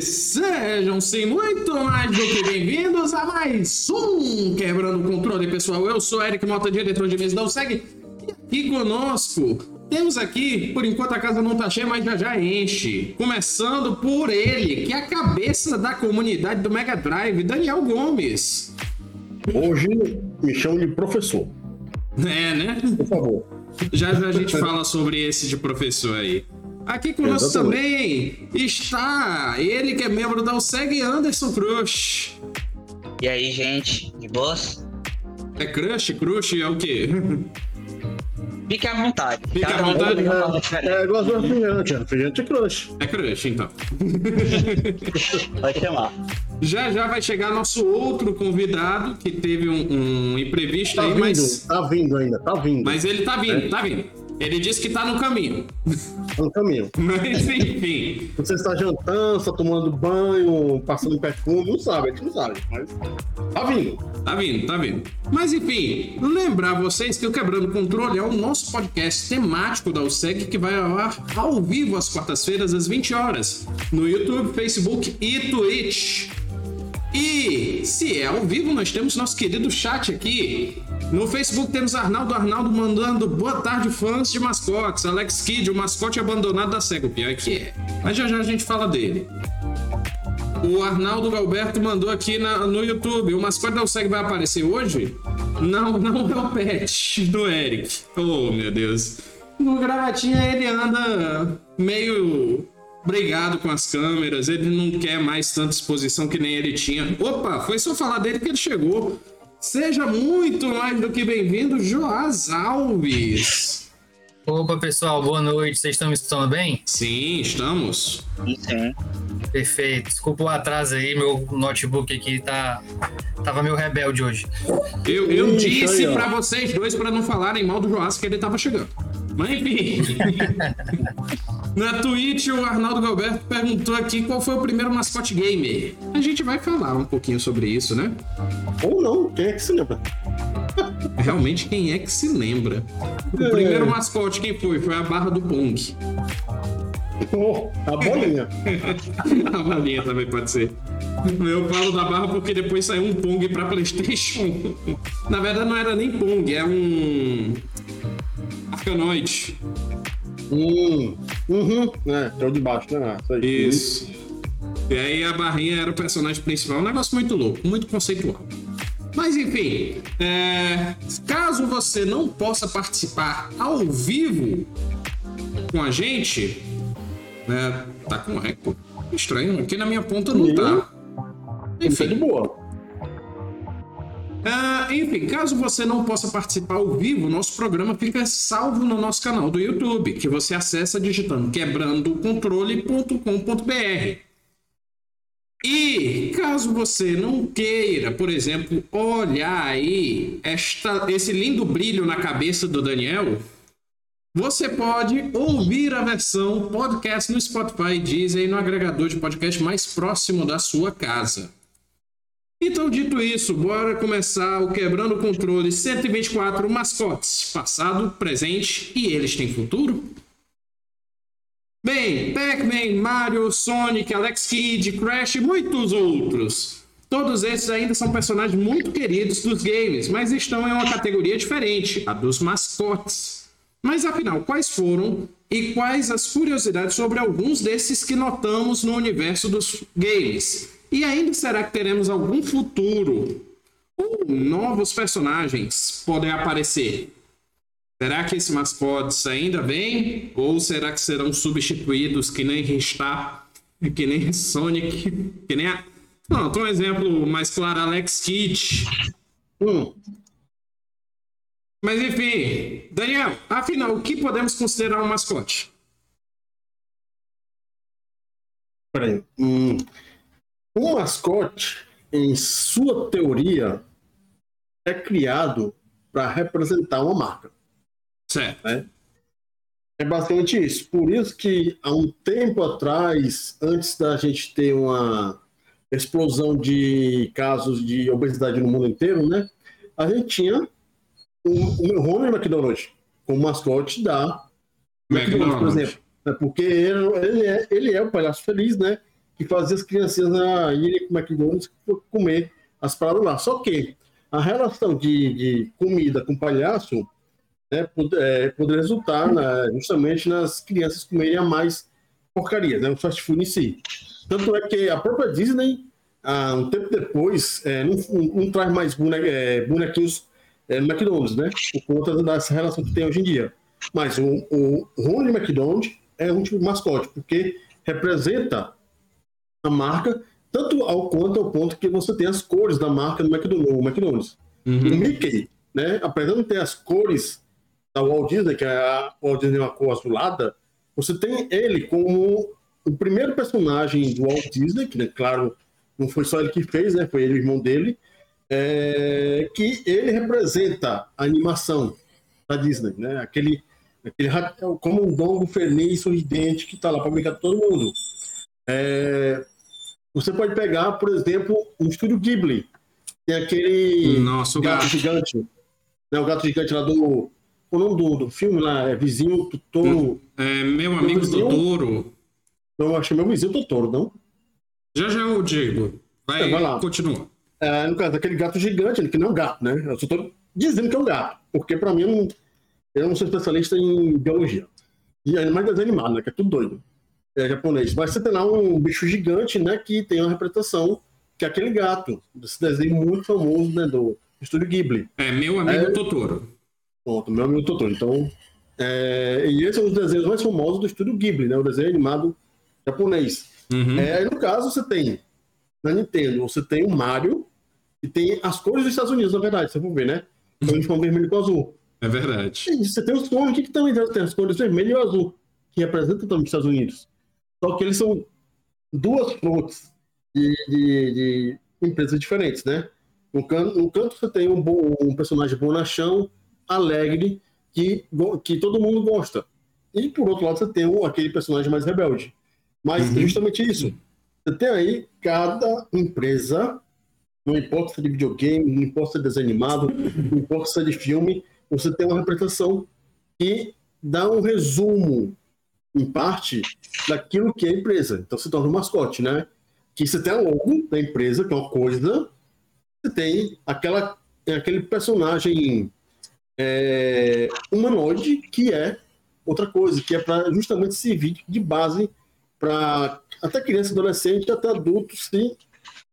E sejam sim muito mais do que bem-vindos a mais um Quebrando o Controle, pessoal. Eu sou Eric Mota, diretor de mesa da segue e aqui conosco temos aqui, por enquanto a casa não tá cheia, mas já já enche. Começando por ele, que é a cabeça da comunidade do Mega Drive, Daniel Gomes. Hoje me chamam de professor. É, né? Por favor. Já já a gente fala sobre esse de professor aí. Aqui conosco também está ele que é membro da USEG, Anderson Crush. E aí, gente, de boas? É Crush? Crush é o quê? Fique à vontade. Fique à Cada vontade. diferença. É igual do refrigerante, refrigerante é crush. É Crush, então. Pode chamar. Já já vai chegar nosso outro convidado, que teve um, um imprevisto Tá aí, vindo, mas, tá vindo ainda, tá vindo. mas ele tá vindo, tá vindo. Ele disse que tá no caminho. Tá no caminho. Mas enfim. Você está jantando, está tomando banho, passando perfume, não sabe, a gente não sabe, mas tá vindo. Tá vindo, tá vindo. Mas enfim, lembrar vocês que o Quebrando Controle é o nosso podcast temático da USEG que vai ao ar ao vivo às quartas-feiras às 20 horas no YouTube, Facebook e Twitch. E se é ao vivo, nós temos nosso querido chat aqui. No Facebook temos Arnaldo Arnaldo mandando boa tarde, fãs de mascotes. Alex Kidd, o mascote abandonado da SEGA. O pior é que é. Mas já já a gente fala dele. O Arnaldo Galberto mandou aqui na- no YouTube. O mascote da USEG vai aparecer hoje? Não, não é o pet do Eric. Oh, meu Deus. No gravatinha ele anda meio brigado com as câmeras. Ele não quer mais tanta exposição que nem ele tinha. Opa, foi só falar dele que ele chegou. Seja muito mais do que bem-vindo, Joás Alves. Opa, pessoal, boa noite. Vocês estão me escutando bem? Sim, estamos. Sim. Perfeito. Desculpa o atraso aí, meu notebook aqui tá tava meio rebelde hoje. Eu, eu Ixi, disse pra vocês dois pra não falarem mal do Joás que ele tava chegando. Mas enfim. Na Twitch, o Arnaldo Galberto perguntou aqui qual foi o primeiro mascote gamer. A gente vai falar um pouquinho sobre isso, né? Ou não, quem é que se lembra? Realmente, quem é que se lembra? O É. primeiro mascote, quem foi? Foi a barra do Pong. Oh, a bolinha. A balinha também pode ser. Eu falo da barra porque depois saiu um Pong pra Playstation. Na verdade não era nem Pong, é um... Arcanoide. hum, uhum, é, é o de baixo, né? Isso aí. Isso. E aí a barrinha era o personagem principal. Um negócio muito louco, muito conceitual. Mas enfim, é, caso você não possa participar ao vivo com a gente, né, tá com eco. Estranho, aqui na minha ponta não tá. Isso é de Enfim, boa. Ah, enfim, caso você não possa participar ao vivo, nosso programa fica salvo no nosso canal do YouTube, que você acessa digitando quebrandocontrole.com.br. E caso você não queira, por exemplo, olhar aí esta, esse lindo brilho na cabeça do Daniel, você pode ouvir a versão podcast no Spotify, Deezer e no agregador de podcast mais próximo da sua casa. Então, dito isso, bora começar o Quebrando o Controle 124 mascotes, passado, presente e eles têm futuro? Bem, Pac-Man, Mario, Sonic, Alex Kidd, Crash e muitos outros. Todos esses ainda são personagens muito queridos dos games, mas estão em uma categoria diferente, a dos mascotes. Mas afinal, quais foram e quais as curiosidades sobre alguns desses que notamos no universo dos games? E ainda será que teremos algum futuro? Ou novos personagens podem aparecer? Será que esses mascotes ainda vêm? Ou será que serão substituídos que nem Ristar, que nem Sonic, que nem a... Não, um exemplo mais claro, Alex Kidd. Hum, Mas enfim, Daniel, afinal, o que podemos considerar um mascote? peraí. Hum, um mascote, em sua teoria, é criado para representar uma marca. Certo. É basicamente isso. Por isso que há um tempo atrás, antes da gente ter uma explosão de casos de obesidade no mundo inteiro, né? A gente tinha o, o Ronald McDonald como mascote da McDonald's, por exemplo. Né? Porque ele, ele, é, ele é o palhaço feliz, né? Que fazia as criancinhas na irem com McDonald's comer as paradas lá. Só que a relação de, de comida com palhaço né, pode, é, resultar na, justamente nas crianças comerem a mais porcaria, né? O fast food em si. Tanto é que a própria Disney, ah, um tempo depois, é, não, não, traz mais bone, é, bonequinhos é, no McDonald's, né? Por conta dessa relação que tem hoje em dia. Mas o, o Ronald McDonald é um tipo de mascote, porque representa a marca tanto ao quanto ao ponto que você tem as cores da marca do McDonald's. Uhum. O Mickey, né, apesar de ter as cores da Walt Disney, que é a Walt Disney uma cor azulada, você tem ele como o primeiro personagem do Walt Disney, que, né, claro, não foi só ele que fez, né, foi ele o irmão dele, é, que ele representa a animação da Disney, né, aquele Aquele, como um dongo feliz, sorridente, que está lá para brincar com todo mundo. É, você pode pegar, por exemplo, um estúdio Ghibli. Tem aquele Nossa, gato, gato, gigante. Né, o gato gigante lá do. O nome do, do filme lá é Vizinho Totoro. É, meu amigo vizinho, Totoro. Não, acho é meu vizinho Totoro, não? Já já eu digo. Vai, é, vai lá. continua. É, no caso, aquele gato gigante, que não é um gato, né? Eu só tô dizendo que é um gato. Porque para mim não eu não sou especialista em biologia. E ainda mais desenho animado, né? Que é tudo doido. É japonês. Mas você tem lá um bicho gigante, né? Que tem uma representação, que é aquele gato, desse desenho muito famoso, né? Do estúdio Ghibli. É, meu amigo é... Totoro. Pronto, meu amigo Totoro. Então, é... e esse é um dos desenhos mais famosos do estúdio Ghibli, né? O desenho animado japonês. Uhum. É, no caso, você tem, na Nintendo, você tem o Mario, e tem as cores dos Estados Unidos, na verdade, você for ver, né? Então, eles vão vermelho com azul. É verdade. Você tem os Sonic que também tem as cores vermelho e azul, que representam também os Estados Unidos. Só que eles são duas fontes de, de, de empresas diferentes, né? No canto, canto você tem um, bom, um personagem bonachão, alegre, que, que todo mundo gosta. E por outro lado você tem um, aquele personagem mais rebelde. Mas uhum. justamente isso. Você tem aí cada empresa, não importa se é de videogame, não importa se é desenho animado, não importa se é de filme, você tem uma representação que dá um resumo, em parte, daquilo que é a empresa. Então se torna um mascote, né? Que você tem a logo da empresa, que é uma coisa, você tem aquela, aquele personagem é, humanoide, que é outra coisa, que é para justamente servir de base para até criança, adolescente, até adultos se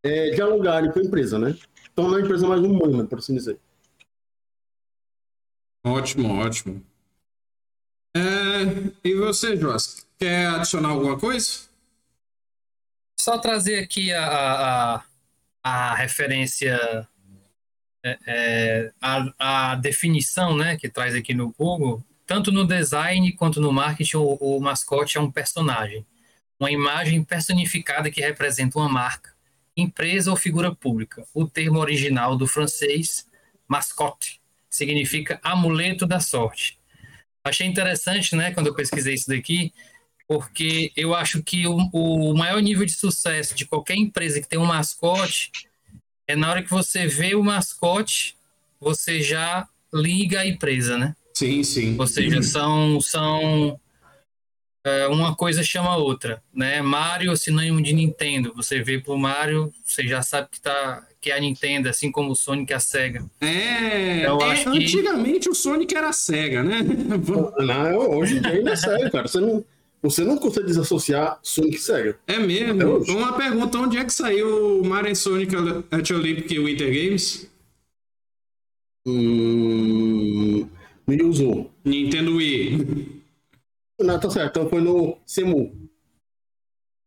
é, dialogarem com a empresa, né? Tornar a empresa mais humana, por assim dizer. Ótimo, ótimo. É, e você, Joás, quer adicionar alguma coisa? Só trazer aqui a, a, a referência, é, é, a, a, definição né, que traz aqui no Google. Tanto no design quanto no marketing, o, o mascote é um personagem. Uma imagem personificada que representa uma marca, empresa ou figura pública. O termo original do francês, mascote, significa amuleto da sorte. Achei interessante, né, quando eu pesquisei isso daqui, porque eu acho que o, o maior nível de sucesso de qualquer empresa que tem um mascote é na hora que você vê o mascote, você já liga a empresa, né? Sim, sim. Ou seja, são, são uma coisa chama a outra, né? Mario é sinônimo de Nintendo. Você vê pro Mario, você já sabe que tá que é a Nintendo, assim como o Sonic é a Sega. É, eu é, acho antigamente que... o Sonic era a Sega, né? Não, hoje em dia ainda é Sega, cara. Você não, você não consegue desassociar Sonic e Sega. É mesmo? Uma pergunta, onde é que saiu o Mario Sonic at Olympic Winter Games? Hum, me usou. Nintendo Wii. Não, tá certo. Então foi no Semu.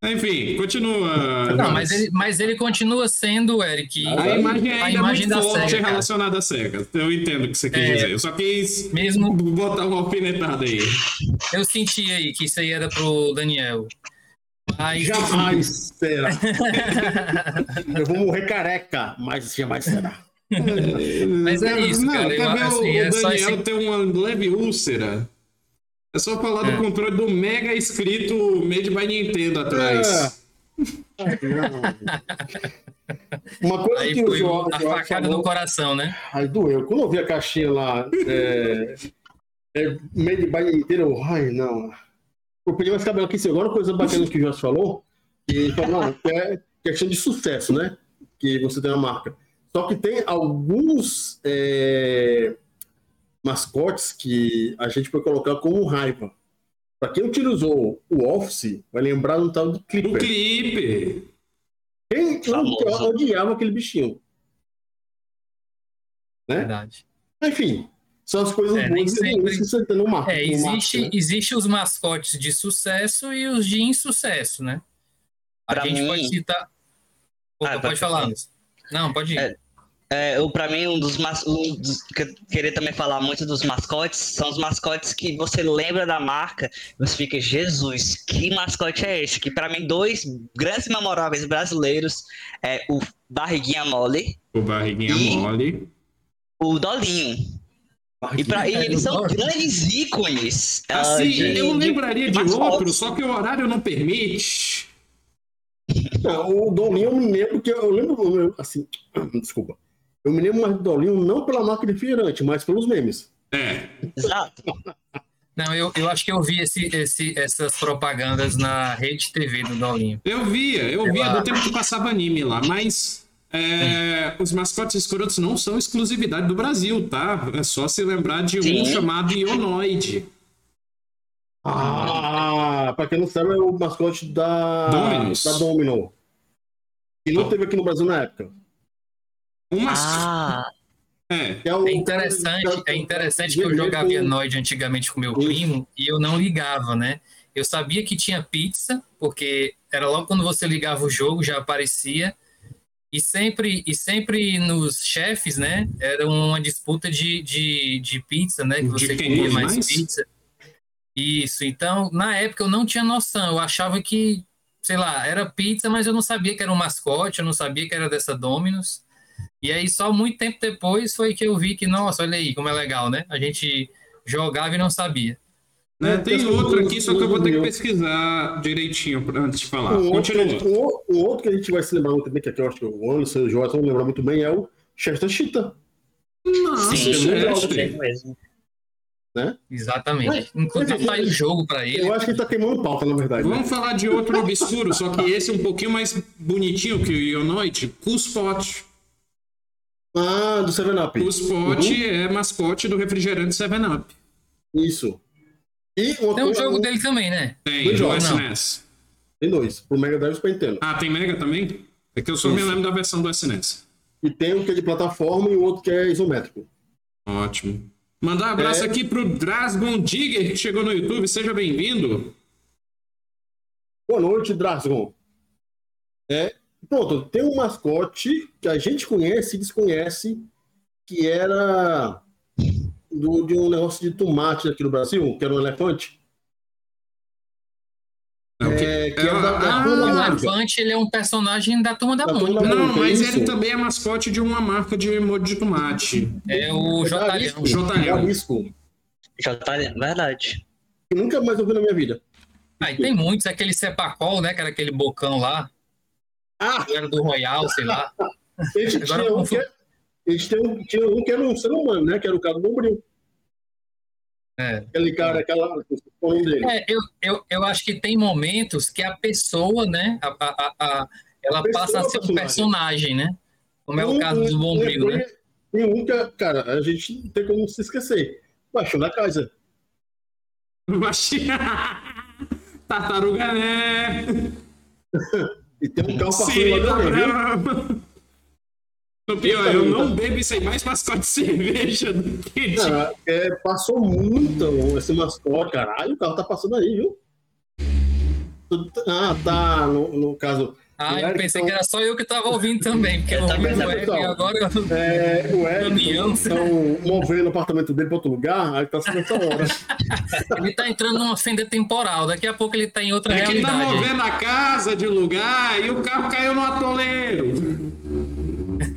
Enfim, continua. Não, mas ele, mas ele continua sendo, Eric. A imagem ainda a imagem é muito da forte SEGA, relacionada à SEGA. Eu entendo o que você quer é, dizer. Eu só quis mesmo, botar uma alfinetada aí. Eu senti aí que isso aí era pro Daniel. Mas, jamais será. eu vou morrer careca, mas jamais será. mas é isso, não, cara. Eu, assim, o, é Daniel esse... tem uma leve úlcera. É só falar é. do controle do Mega escrito Made by Nintendo atrás. É. Uma coisa aí que foi o a facada falou, no coração, né? Aí doeu. Quando eu vi a caixinha lá, é, é Made by Nintendo, ai não. eu pedi mais cabelo aqui, sim. Agora, uma coisa bacana que o Jorge falou, que falou, não, é questão de sucesso, né? Que você tem na marca. Só que tem alguns é, mascotes que a gente pode colocar como raiva. Para quem utilizou o Office, vai lembrar do tal do O Clipper. clipe. Quem Famoso. odiava aquele bichinho? Né? Verdade. Enfim, são as coisas É, boas sempre- que você tem no marca. É, existe, né? existe os mascotes de sucesso e os de insucesso, né? A Pra gente mim- pode citar. Opa, Ah, pode falar. Não, pode ir. É. É, eu, pra mim, um dos, um dos que eu queria também falar muito dos mascotes são os mascotes que você lembra da marca você fica, Jesus, que mascote é esse? Que pra mim, dois grandes e memoráveis brasileiros é o Barriguinha Mole, O barriguinha E- mole. o Dolinho. E, pra, e eles são Dolinho. grandes ícones. Assim, de- eu de- lembraria de mascotes. outro, só que o horário não permite. Não, o Dolinho eu me lembro que eu lembro, eu- assim, desculpa. Eu me lembro mais do Dolinho não pela marca de refrigerante, mas pelos memes. É. Exato. Não, eu, eu acho que eu vi esse, esse, essas propagandas na rede TV do Dolinho. Eu via, eu via do tempo que passava anime lá, mas é, os mascotes escrotos não são exclusividade do Brasil, tá? É só se lembrar de um Sim. chamado Ionoid. Ah, pra quem não sabe, é o mascote da Dominus. da Domino. Que não teve aqui no Brasil na época. Um mascote. Ah, É. É, o É interessante, é interessante que eu jogava Ianoid antigamente com meu primo e eu não ligava, né? Eu sabia que tinha pizza, porque era logo quando você ligava o jogo, já aparecia. E sempre, e sempre nos chefes, né? Era uma disputa de, de, de pizza, né? Que você queria mais mais? pizza. Isso, então, na época eu não tinha noção. Eu achava que, sei lá, era pizza, mas eu não sabia que era um mascote, eu não sabia que era dessa Domino's. E aí, só muito tempo depois foi que eu vi que, nossa, olha aí como é legal, né? A gente jogava e não sabia. Né, É, tem outro aqui, só que eu vou ter que pesquisar direitinho antes de falar. Um outro, o- um outro que a gente vai se lembrar muito também, que aqui eu acho que o Anderson e o Joyce vão lembrar muito bem, é o Chester Cheetah. Nossa, sim, Chester. é mesmo. Exatamente. Mas- Inclusive, tá aí o jogo pra ele. Eu acho que ele tá queimando pauta, na verdade. né? Vamos falar de outro obscuro, só que esse é um pouquinho mais bonitinho que o Ionoid. Cuspot. Ah, do Seven Up. Cuspot Uhum, é mascote do refrigerante 7-Up. Isso. E uma Tem um jogo dele também, né? Tem, Dois do jogos, não. SNES. Tem dois, pro Mega Drive e Super Nintendo. Ah, tem Mega também? É que eu só me Isso. lembro da versão do SNES. E tem um que é de plataforma e o outro que é isométrico. Ótimo. Mandar um abraço É. aqui pro Drasgon Digger, que chegou no YouTube. Seja bem-vindo. Boa noite, Drasgon. É, pronto, tem um mascote que a gente conhece e desconhece, que era do- de um negócio de tomate aqui no Brasil, que era um elefante. É, que É, é da- da ah, O Elefante, ele é um personagem da Turma da Da Mônica. Não, Mônica, mas isso. ele também é mascote de uma marca de molho de tomate. É o Jotalhão. Jotalhão. Tá, verdade. Que nunca mais ouvi na minha vida. Aí tem muitos, aquele Cepacol, né? Que era aquele bocão lá. Ah, que Era do Royal, sei lá. a gente Agora tinha um que, a gente tinha um, tinha um que era um ser humano, né? Que era o cara do Bombril. É. Aquele cara, aquela. É, eu, eu, eu acho que tem momentos que a pessoa, né? A, a, a- a- ela pessoa passa a ser é um personagem, né? Como é o Um- caso do Bombril, né? Um que, cara, a gente não tem como se esquecer. Baixou na casa. Baixinha. Tartaruga, né? E tem um carro passando Sim, lá tá também, viu? bravo. O pior, eu não bebo isso aí mais mascote de cerveja do que de... É, passou muito esse mascote, caralho. O carro tá passando aí, viu? Ah, tá. No, no caso. Ah, o eu pensei então, que era só eu que tava ouvindo também, porque Eu ouvi o né, Eric e pessoal? agora eu... É, o Eric Caminhão. estão movendo o apartamento dele para outro lugar, aí tá sendo essa hora. ele tá entrando numa fenda temporal. Daqui a pouco ele tá em outra É que ele tá realidade. movendo a casa de lugar e o carro caiu no atoleiro.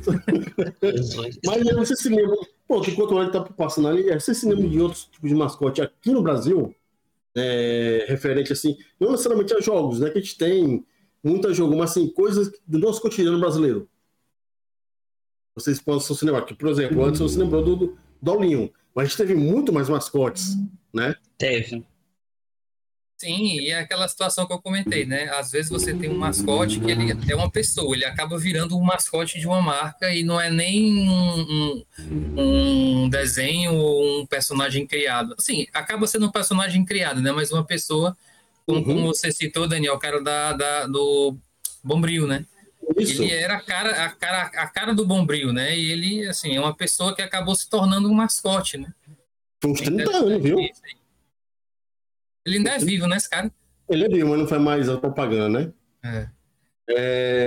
Mas eu não sei se lembra. Pô, enquanto o Eric tá passando ali, você se lembra de outros tipos de mascote aqui no Brasil? É, referente assim, não necessariamente a jogos, né? Que a gente tem muita jogo, mas assim, coisas do nosso cotidiano brasileiro. Vocês possam se lembrar que, por exemplo, antes você lembrou do, do Dolinho, mas a gente teve muito mais mascotes, né? Teve. Sim, e é aquela situação que eu comentei, né? Às vezes você tem um mascote que ele é uma pessoa, ele acaba virando um mascote de uma marca e não é nem um, um, um desenho ou um personagem criado. Assim, acaba sendo um personagem criado, né? Mas uma pessoa, como, uhum. como você citou, Daniel, o cara da, da, do Bombril, né? Isso. Ele era a cara, a, cara, a cara do Bombril, né? E ele, assim, é uma pessoa que acabou se tornando um mascote, né? Uns 30 anos, viu? Ele ainda é vivo, né, esse cara? Ele é vivo, mas não faz mais a propaganda, né? É.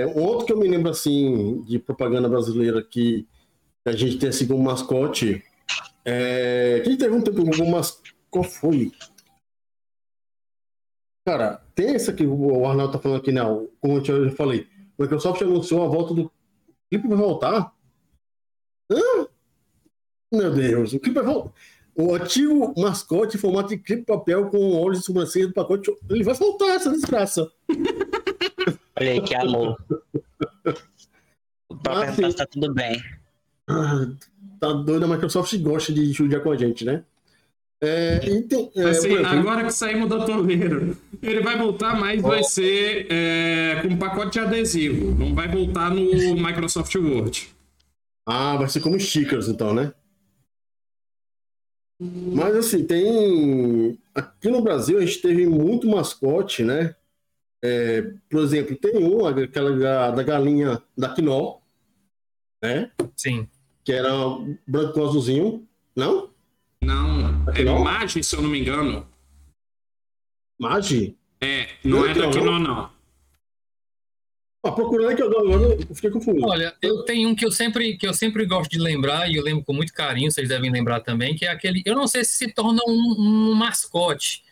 é. Um outro que eu me lembro, assim, de propaganda brasileira que a gente tem assim como mascote. É... Quem teve um tempo como. Qual foi? Cara, tem essa que o Arnaldo tá falando aqui, não. Né? Como eu já falei. O Microsoft anunciou a volta do. O clipe vai voltar? Hã? Meu Deus, o clipe vai voltar. O antigo mascote em formato de clipe papel com olhos de sobrancelha do pacote, ele vai faltar essa desgraça. Olha aí, que amor. O próprio ah, tá tudo bem. Ah, tá doido, a Microsoft gosta de judiar com a gente, né? É, tem, é, assim, agora que saímos do toleiro, ele vai voltar, mas oh. vai ser é, com pacote de adesivo. Não vai voltar no Microsoft Word. Ah, vai ser como stickers, então, né? Mas assim, tem. Aqui no Brasil a gente teve muito mascote, né? É, por exemplo, tem um, aquela da galinha da Quinó, né? Sim. Que era branco com azulzinho, não? Não, é Magi, se eu não me engano. Magi? É, não, não é da Quinó, não. Ah, procurando aqui agora, eu fiquei confuso. Olha, eu tenho um que eu sempre que eu sempre gosto de lembrar e eu lembro com muito carinho, vocês devem lembrar também, que é aquele, eu não sei se se torna um, um mascote,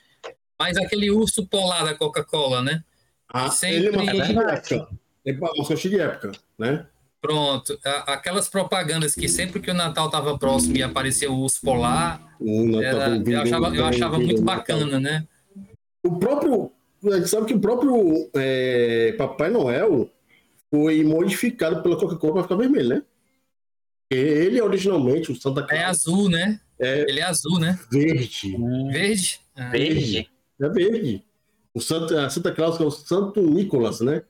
mas aquele urso polar da Coca-Cola, né? Ah, sempre... ele é mascote de época. É mascote de época, né? Pronto, aquelas propagandas que sempre que o Natal estava próximo e aparecia o urso polar, era, eu achava, eu achava muito bacana, né? O próprio a gente sabe que o próprio é, Papai Noel foi modificado pela Coca-Cola para ficar vermelho, né? Ele originalmente, o Santa Claus. É azul, né? É Ele é azul, né? Verde. Verde? Ah. Verde. É verde. O Santa, Santa Claus, que é o Santo Nicolas, né?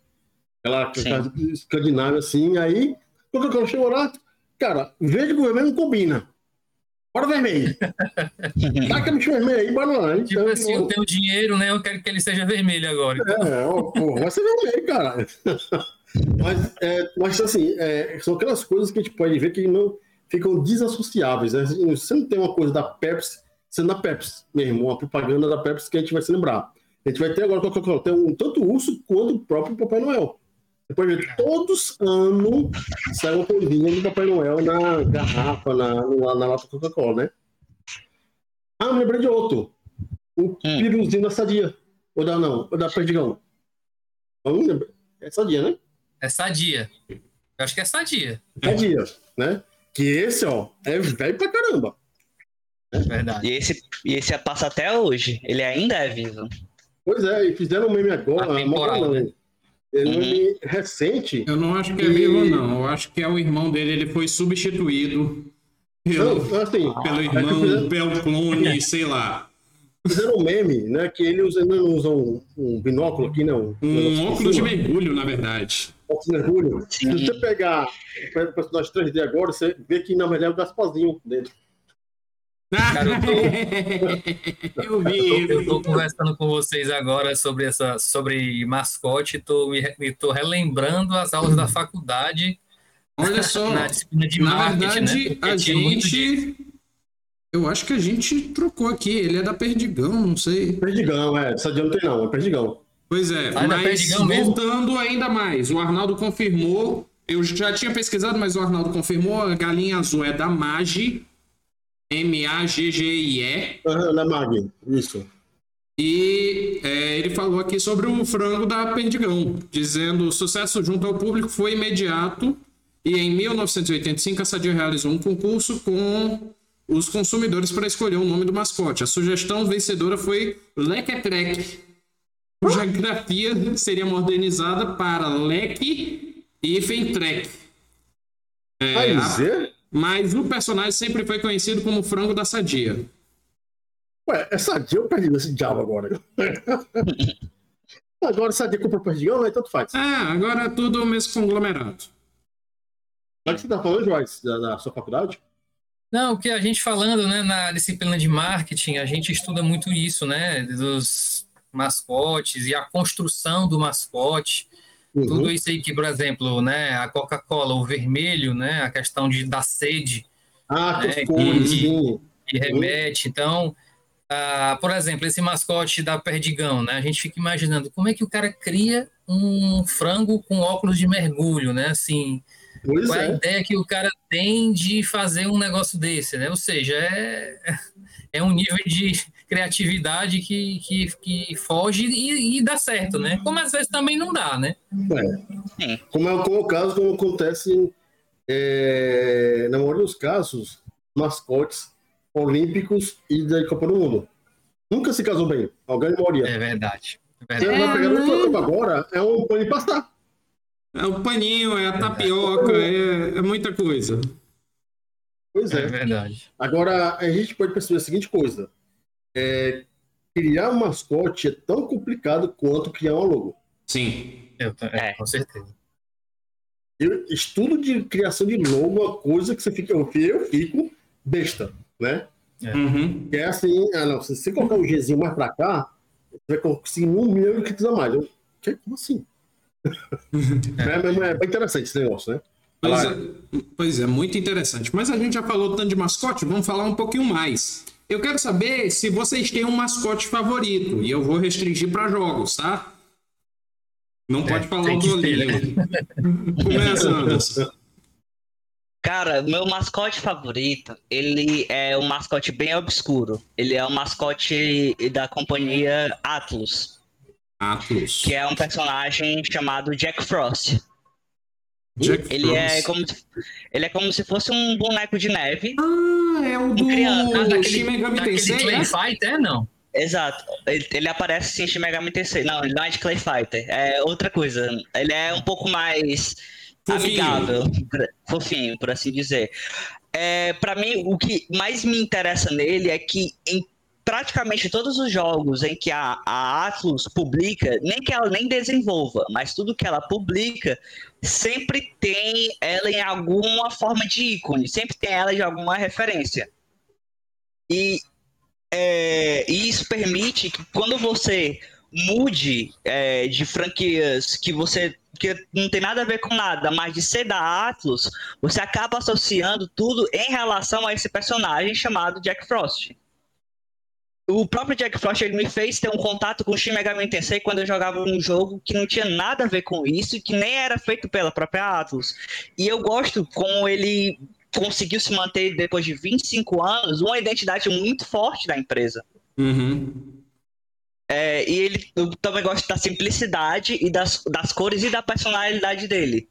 Aquela, aquela escandinávia assim, aí, Coca-Cola chegou lá, cara, verde com vermelho não combina. Bora vermelho. Taca bicho vermelho aí, bora lá. Então, tipo assim, eu tenho dinheiro, né? Eu quero que ele seja vermelho agora. Então. É, ó, porra, vai ser vermelho, cara. mas, é, mas assim, é, são aquelas coisas que a gente pode ver que não ficam desassociáveis. Né? Você não tem uma coisa da Pepsi sendo da Pepsi mesmo, uma propaganda da Pepsi que a gente vai se lembrar. A gente vai ter agora Coca-Cola, tem um, tanto o urso quanto o próprio Papai Noel. Pode ver, todos anos sai uma coisinha do Papai Noel na garrafa, na, na, na lata Coca-Cola, né? Ah, me lembrei de outro. O hum. piruzinho da Sadia. Ou da não, ou da Perdigão. É Sadia, né? É Sadia. Eu acho que é Sadia. Sadia, né? Que esse, ó, é velho pra caramba. É verdade. E esse, e esse passa até hoje. Ele ainda é vivo. Pois é, e fizeram um meme agora. Né? Ele uhum. recente. Eu não acho que é vivo, não. Eu acho que é o irmão dele. Ele foi substituído pelo, não, assim, pelo irmão, pelo clone, sei lá. Fizeram um meme, né? Que ele usa, não usa um, um binóculo aqui, não. Um óculos de mergulho, na verdade. Óculos de mergulho. Sim. Se você pegar o personagem 3D agora, você vê que na verdade é o Gasparzinho dentro. Cara, eu, tô, eu, vi, eu tô conversando com vocês agora sobre essa sobre mascote, tô me tô relembrando as aulas da faculdade. Olha só, na disciplina de na marketing, né? verdade, né? a gente eu acho que a gente trocou aqui, ele é da Perdigão, não sei. Perdigão, é, essa não tem não, é Perdigão. Pois é, ah, mas voltando mesmo? ainda mais, o Arnaldo confirmou, eu já tinha pesquisado, mas o Arnaldo confirmou, a galinha azul é da Magi, M-A-G-G-I-E. Uhum, na Mag, isso. E é, ele falou aqui sobre o frango da Perdigão, dizendo o sucesso junto ao público foi imediato e em 1985 a Sadia realizou um concurso com os consumidores para escolher o nome do mascote. A sugestão vencedora foi Lequetrek, cuja grafia seria modernizada para Leque e Fentrek. É, a, mas o personagem sempre foi conhecido como Frango da Sadia. Ué, é sadia ou perdigão esse diabo agora? agora sadia comprou perdigão, né? Tanto faz. É, agora é tudo o mesmo conglomerado. O que você tá falando, Joyce, da, da sua faculdade? Não, o que a gente falando, né, na disciplina de marketing, a gente estuda muito isso, né, dos mascotes e a construção do mascote. Uhum. Tudo isso aí que, por exemplo, né, a Coca-Cola, o vermelho, né, a questão de, da sede, Ah, É, cones, que- que remete. Então, ah, por exemplo, esse mascote da Perdigão, né, a gente fica imaginando como é que o cara cria um frango com óculos de mergulho, né, assim, Pois qual é a é. ideia que o cara tem de fazer um negócio desse, né? Ou seja, é, é um nível de criatividade que, que, que foge e, e dá certo, né? Como às vezes também não dá, né? É. Como é como é o caso, como acontece é, na maioria dos casos, mascotes olímpicos e da Copa do Mundo. Nunca se casou bem, a grande maioria. É verdade. É verdade. vai pegar né? no Copa agora, é um pano de pastar. É o paninho, é a tapioca, é, é muita coisa. Pois É é. verdade. Agora, a gente pode perceber a seguinte coisa. É, criar um mascote é tão complicado quanto criar uma logo. Sim. Eu, é, É. com certeza. Eu, estudo de criação de logo é uma coisa que você fica, eu, eu fico besta, né? Uhum. Que é assim, ah não, se você colocar um Gzinho mais pra cá, você vai conseguir um milhão de cliques a mais. Eu, que, como assim? é, mas é bem interessante esse negócio, né? Pois é, pois é, muito interessante. Mas a gente já falou tanto de mascote, vamos falar um pouquinho mais. Eu quero saber se vocês têm um mascote favorito. E eu vou restringir para jogos, tá? Não pode falar o que do ter, Olinho. Começa, Anderson. Cara, meu mascote favorito, ele é um mascote bem obscuro. Ele é o mascote da companhia Atlus, Atlus. que é um personagem chamado Jack Frost. Jack Ele é Frost. como se, ele é como se fosse um boneco de neve. Ah, é o do criança, Ah, daquele, Shin Megami Tensei, Clay né? Fighter, não. Exato. Ele, ele aparece em Shin Megami Tensei. Não, ele não é de Clay Fighter. É outra coisa. Ele é um pouco mais Fofinho. amigável, por- fofinho, por assim dizer. É, para mim, o que mais me interessa nele é que em praticamente todos os jogos em que a, a Atlus publica, nem que ela nem desenvolva, mas tudo que ela publica, sempre tem ela em alguma forma de ícone, sempre tem ela de alguma referência. E é, isso permite que quando você mude é, de franquias que você que não tem nada a ver com nada, mas de ser da Atlus, você acaba associando tudo em relação a esse personagem chamado Jack Frost. O próprio Jack Frost ele me fez ter um contato com o Shin Megami Tensei quando eu jogava um jogo que não tinha nada a ver com isso e que nem era feito pela própria Atlus. E eu gosto como ele conseguiu se manter depois de 25 anos uma identidade muito forte da empresa. Uhum. É, e ele eu também gosto da simplicidade e das, das cores e da personalidade dele.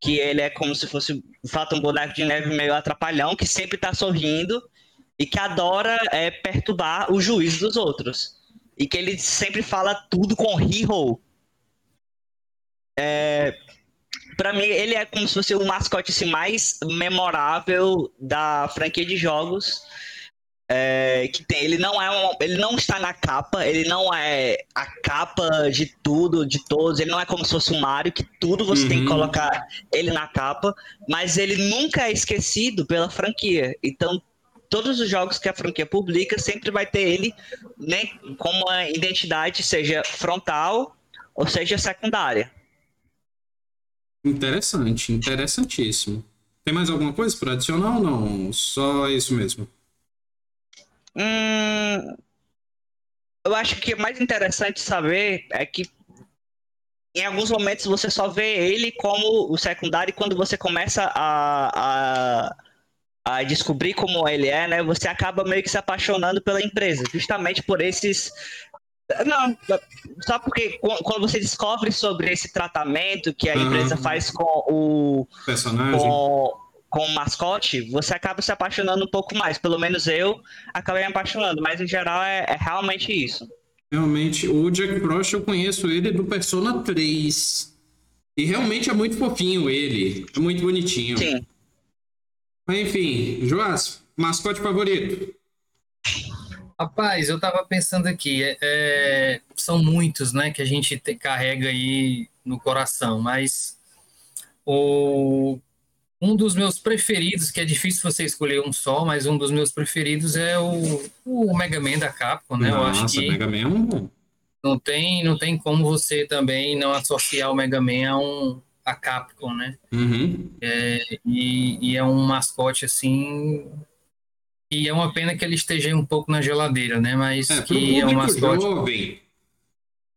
Que ele é como se fosse, de fato, um boneco de neve meio atrapalhão, que sempre tá sorrindo e que adora é, perturbar o juízo dos outros. E que ele sempre fala tudo com hero. É, para mim, ele é como se fosse o mascote assim, mais memorável da franquia de jogos é, que tem. Ele não é um, ele não está na capa, ele não é a capa de tudo, de todos. Ele não é como se fosse um Mario que tudo você tem que Uhum. colocar ele na capa, mas ele nunca é esquecido pela franquia. Então todos os jogos que a franquia publica sempre vai ter ele né, como a identidade seja frontal ou seja secundária. Interessante, interessantíssimo. Tem mais alguma coisa para adicionar ou não? Só isso mesmo. Hum, eu acho que o mais interessante saber é que em alguns momentos você só vê ele como o secundário quando você começa a, a, a descobrir como ele é, né? Você acaba meio que se apaixonando pela empresa, justamente por esses. Não, só porque qu- quando você descobre sobre esse tratamento que a Aham. empresa faz com o, Personagem. com, com o mascote, você acaba se apaixonando um pouco mais. Pelo menos eu acabei me apaixonando, mas em geral é, é realmente isso. Realmente, o Jack Frost eu conheço ele do Persona 3. E realmente é muito fofinho ele. É muito bonitinho. Sim. Enfim, Joás, mascote favorito. Rapaz, eu tava pensando aqui, é, é, são muitos, né, que a gente te, carrega aí no coração, mas o, um dos meus preferidos, que é difícil você escolher um só, mas um dos meus preferidos é o, o Mega Man da Capcom, né? Nossa, eu acho que Mega Man é não tem, não tem como você também não associar o Mega Man a um a Capcom, né? Uhum. É, e, e é um mascote assim e é uma pena que ele esteja um pouco na geladeira, né? Mas É, que é um mascote. jovem,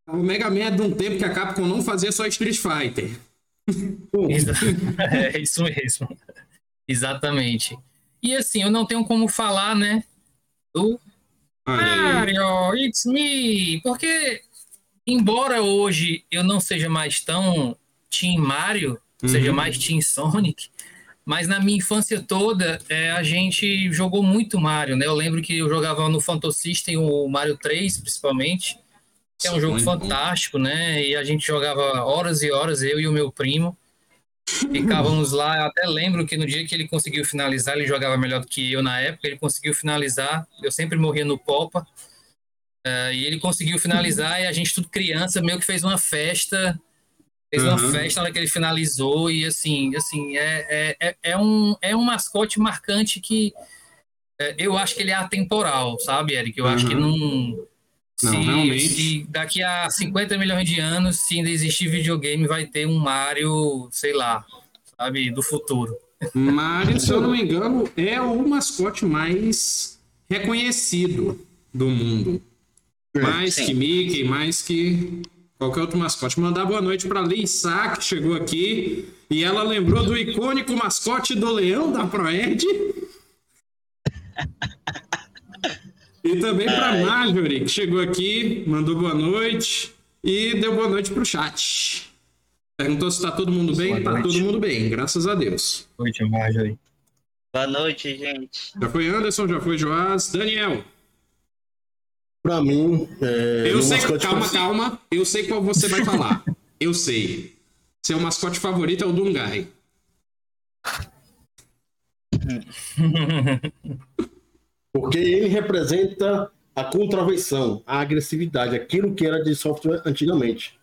o Mega Man é de um tempo que a Capcom não fazia só Street Fighter. É isso mesmo. Exatamente. E assim, eu não tenho como falar, né? Do. Mario, it's me! Porque, embora hoje eu não seja mais tão Team Mario, seja Uhum. mais Team Sonic, mas na minha infância toda é, a gente jogou muito Mario, né? Eu lembro que eu jogava no Phantom System o Mario 3, principalmente, que é um jogo Muito bom. fantástico, né? E a gente jogava horas e horas, eu e o meu primo. Ficávamos lá, eu até lembro que no dia que ele conseguiu finalizar, ele jogava melhor do que eu na época, ele conseguiu finalizar, eu sempre morria no Popa, eh, e ele conseguiu finalizar, e a gente, tudo criança, meio que fez uma festa, fez uma Uhum. festa na hora que ele finalizou, e assim, assim é, é, é, é um, é um mascote marcante que eh, eu acho que ele é atemporal, sabe, Eric? Eu acho que Uhum. não... Se, Não, se daqui a 50 milhões de anos, se ainda existir videogame, vai ter um Mario, sei lá, sabe, do futuro. Mario, se eu não me engano, é o mascote mais reconhecido do mundo. Mais sim. que Mickey, mais que qualquer outro mascote. Mandar boa noite para Lei Sá, que chegou aqui. E ela lembrou do icônico mascote do Leão da Proerd. E também para Marjorie, que chegou aqui, mandou boa noite e deu boa noite pro chat. Perguntou se tá todo mundo bem. Boa tá noite. todo mundo bem, graças a Deus. Noite, Marjorie. Boa noite, gente. Já foi Anderson, já foi Joás. Daniel, Pra mim, é, eu sei. mascote Calma, preferido- calma. Eu sei qual você vai falar. Eu sei. Seu mascote favorito é o Dungai. Porque ele representa a contravenção, a agressividade, aquilo que era de software antigamente.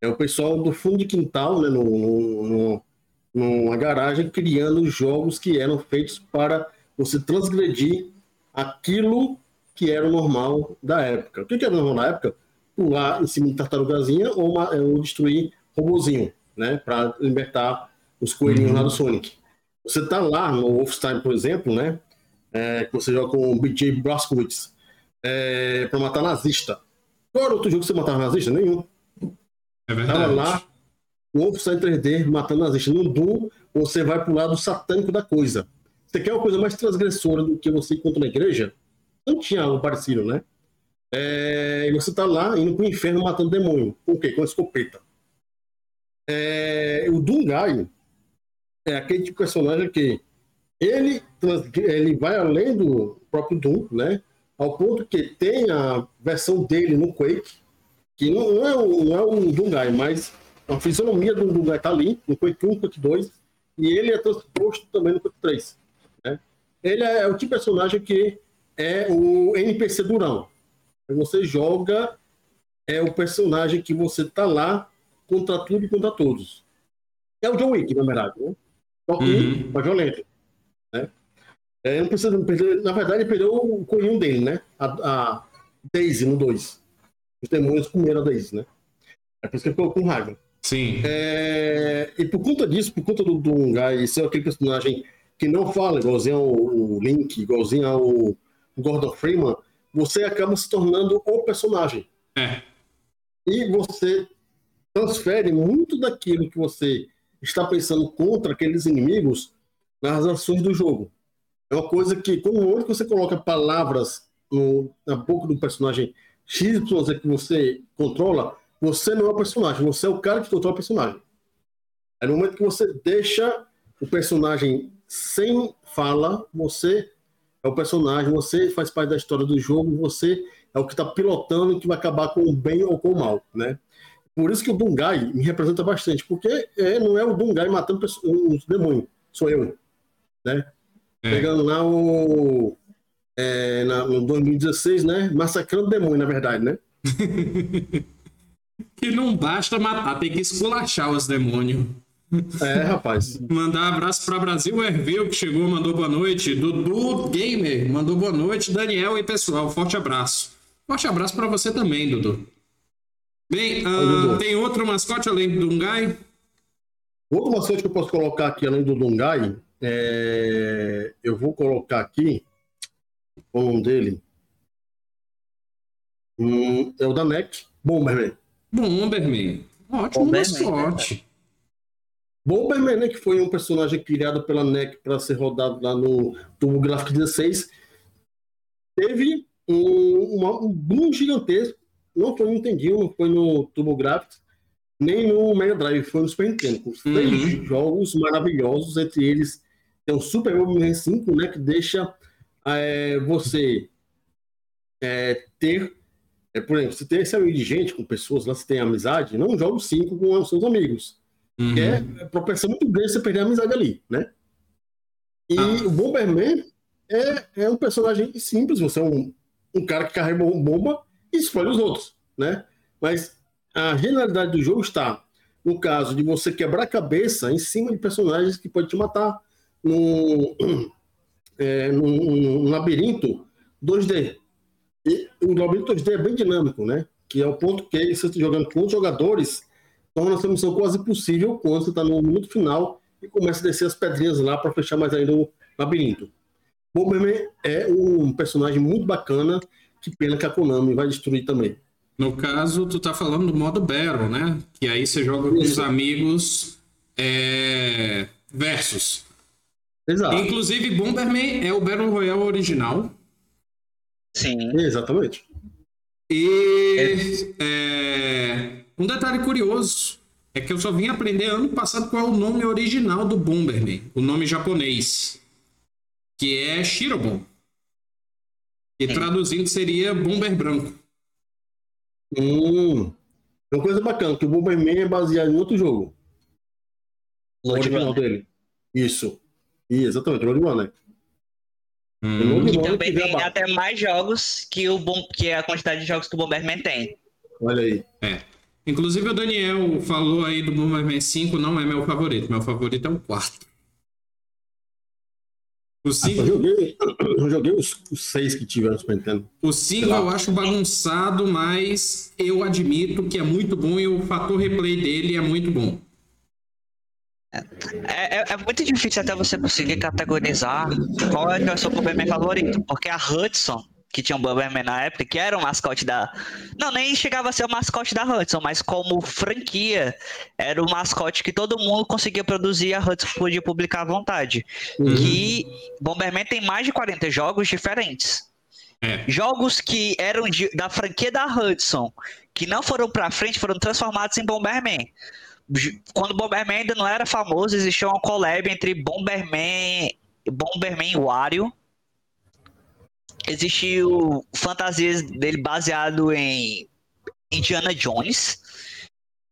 É o pessoal do fundo de quintal, né, no, no- no- numa garagem, criando jogos que eram feitos para você transgredir aquilo que era o normal da época. O que que era normal na época? Pular em cima de tartarugazinha ou, uma- ou destruir robozinho, né, para libertar os coelhinhos lá do Sonic. Você tá lá no Wolfenstein, por exemplo, né, é, que você joga com o BJ Blazkowicz é, para matar nazista. Qual era outro jogo que você matava nazista? Nenhum. É Tava verdade. lá, o Wolfenstein 3D matando nazista. No Doom, você vai pro lado satânico da coisa. Você quer uma coisa mais transgressora do que você encontra na igreja? Não tinha algo parecido, né? É, e você tá lá indo pro inferno matando demônio. O quê? Com a escopeta. É, o Dungai é aquele tipo de personagem que ele, ele vai além do próprio Doom, né? Ao ponto que tem a versão dele no Quake, que não, não é, um, não é um Dungai, mas a fisionomia do Dungai tá ali, no Quake 1, Quake 2, e ele é transposto também no Quake 3. Né? Ele é, o tipo de personagem que é o NPC durão. Você joga, é o personagem que você tá lá contra tudo e contra todos. É o John Wick, na verdade, né? Só que Uhum. mais violento. Né? É, não precisa, não perdeu- na verdade, ele perdeu o coelhinho dele, né? A, a Daisy no 2. Os demônios comeram a Daisy, né? É por isso que ele ficou com raiva. Sim. É, e por conta disso, por conta do Dungai ser aquele personagem que não fala, igualzinho ao Link, igualzinho ao Gordon Freeman, você acaba se tornando o personagem. É. E você transfere muito daquilo que você está pensando contra aqueles inimigos nas ações do jogo. É uma coisa que, como onde você coloca palavras no- na boca do personagem XYZ que você controla, você não é o personagem, você é o cara que controla o personagem. É no momento que você deixa o personagem sem fala, você é o personagem, você faz parte da história do jogo, você é o que está pilotando e que vai acabar com o bem ou com o mal, né? Por isso que o Dungai me representa bastante, porque é, não é o Dungai matando os demônios, sou eu, né? É. Pegando lá o é, na, no 2016, né? Massacrando demônio, na verdade, né? que não basta matar, tem que esculachar os demônios. É, rapaz. Mandar um abraço para Brasil Herveu, que chegou, mandou boa noite. Dudu Gamer, mandou boa noite. Daniel e pessoal, forte abraço. Forte abraço para você também, Dudu. Bem, uh, tem outro mascote além do Dungai? Outro mascote que eu posso colocar aqui além do Dungai, é... eu vou colocar aqui o nome dele. Hum, é o da NEC, Bomberman. Bomberman. Ótimo Bomberman, mascote. Né, Bomberman, né, que foi um personagem criado pela NEC para ser rodado lá no Turbo Graphics 16, teve um, uma, um boom gigantesco. Não foi no Nintendo, não foi no Turbo Graphics, nem no Mega Drive, foi no Super Nintendo. Com uhum. três jogos maravilhosos, entre eles tem o Super Bomberman 5, né, que deixa é, você é, ter, é, por exemplo, você tem esse amigo de gente com pessoas lá, você tem amizade, não joga o 5 com os seus amigos. Uhum. É, proporção muito grande você perder a amizade ali, né? E ah. o Bomberman é, é um personagem simples, você é um, um cara que carrega bomba e escolhe os outros, né? Mas a genialidade do jogo está no caso de você quebrar a cabeça em cima de personagens que podem te matar num, é, num, num labirinto 2D. E o labirinto 2D é bem dinâmico, né? Que é o ponto que você está jogando com os jogadores, torna essa missão quase impossível quando você está no minuto final e começa a descer as pedrinhas lá para fechar mais ainda o labirinto. Bomberman é um personagem muito bacana, que pena que a Konami vai destruir também. No caso, tu tá falando do modo Battle, né? Que aí você joga com os amigos é... versus. Exato. Inclusive, Bomberman é o Battle Royale original. Sim. Exatamente. E é... um detalhe curioso é que eu só vim aprender ano passado qual é o nome original do Bomberman, o nome japonês, que é Shirobon. E Sim. traduzindo seria Bomber Branco. Hum. É uma coisa bacana, que o Bomberman é baseado em outro jogo. O original dele. Isso. exatamente, o Roadrunner. Hum. E também tem até mais jogos que, o bom, que a quantidade de jogos que o Bomberman tem. Olha aí. É. Inclusive o Daniel falou aí do Bomberman 5, não é meu favorito. Meu favorito é o 4. O 5. Ah, eu joguei, eu joguei os, os seis que tiveram no Super Nintendo. O 5 eu acho bagunçado, mas eu admito que é muito bom e o fator replay dele é muito bom. É, é, é, muito difícil até você conseguir categorizar qual é, é o seu Bomberman favorito, porque a Hudson que tinha um Bomberman na época, que era o mascote da. Não, nem chegava a ser o mascote da Hudson, mas como franquia, era o mascote que todo mundo conseguia produzir e a Hudson podia publicar à vontade. Uhum. Que Bomberman tem mais de 40 jogos diferentes. É. Jogos que eram de, da franquia da Hudson, que não foram pra frente, foram transformados em Bomberman. Quando Bomberman ainda não era famoso, existia uma collab entre Bomberman, Bomberman e Wario existiu fantasias dele baseado em Indiana Jones.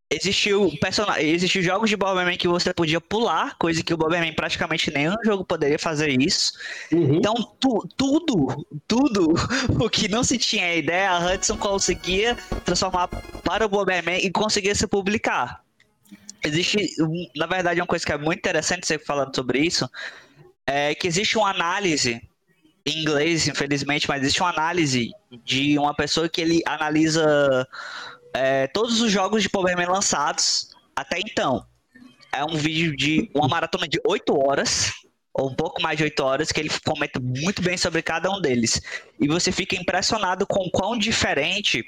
Existiu, person... existiu jogos de Bomberman que você podia pular, coisa que o Bomberman praticamente nenhum jogo poderia fazer isso. Uhum. Então, tu, tudo, tudo o que não se tinha ideia, a Hudson conseguia transformar para o Bomberman e conseguia se publicar. Existe, na verdade, uma coisa que é muito interessante você falando sobre isso, é que existe uma análise em inglês, infelizmente, mas existe uma análise de uma pessoa que ele analisa é, todos os jogos de Bomberman lançados até então. É um vídeo de uma maratona de 8 horas, ou um pouco mais de 8 horas, que ele comenta muito bem sobre cada um deles. E você fica impressionado com quão diferente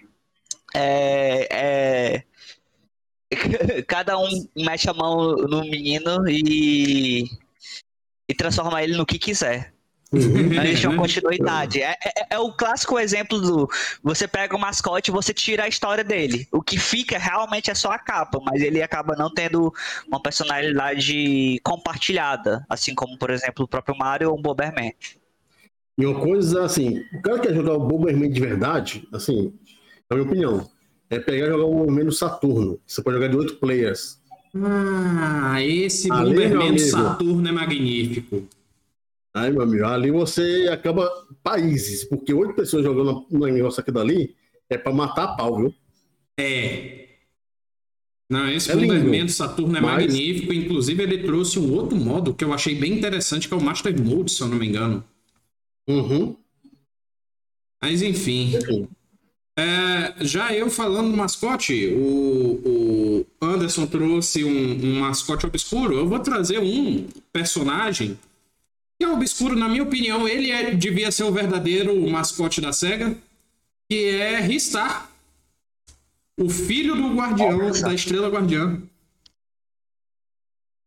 é, é... cada um mete a mão no menino e, e transforma ele no que quiser. Uhum. Não existe uma continuidade. É, é, é, o clássico exemplo do você pega o mascote e você tira a história dele. O que fica realmente é só a capa, mas ele acaba não tendo uma personalidade compartilhada, assim como, por exemplo, o próprio Mario ou o Bomberman. E uma coisa assim, o cara que quer jogar o Bomberman de verdade, assim, na minha opinião, é pegar e jogar o Bomberman no Saturno. Você pode jogar de oito players. Ah, esse Ali, Bomberman Saturno é magnífico. Aí, meu amigo, ali você acaba países, porque oito pessoas jogando um negócio aqui dali é pra matar a pau, viu? É. Não, esse É fundamento lindo, Saturno é mas- magnífico. Inclusive, ele trouxe um outro modo que eu achei bem interessante, que é o Master Mode, se eu não me engano. Uhum. Mas enfim. Enfim. É, já eu falando do mascote, o, o Anderson trouxe um, um mascote obscuro. Eu vou trazer um personagem que é obscuro, na minha opinião, ele é- devia ser o verdadeiro mascote da SEGA, que é Ristar, o filho do guardião, Nossa. da estrela guardiã.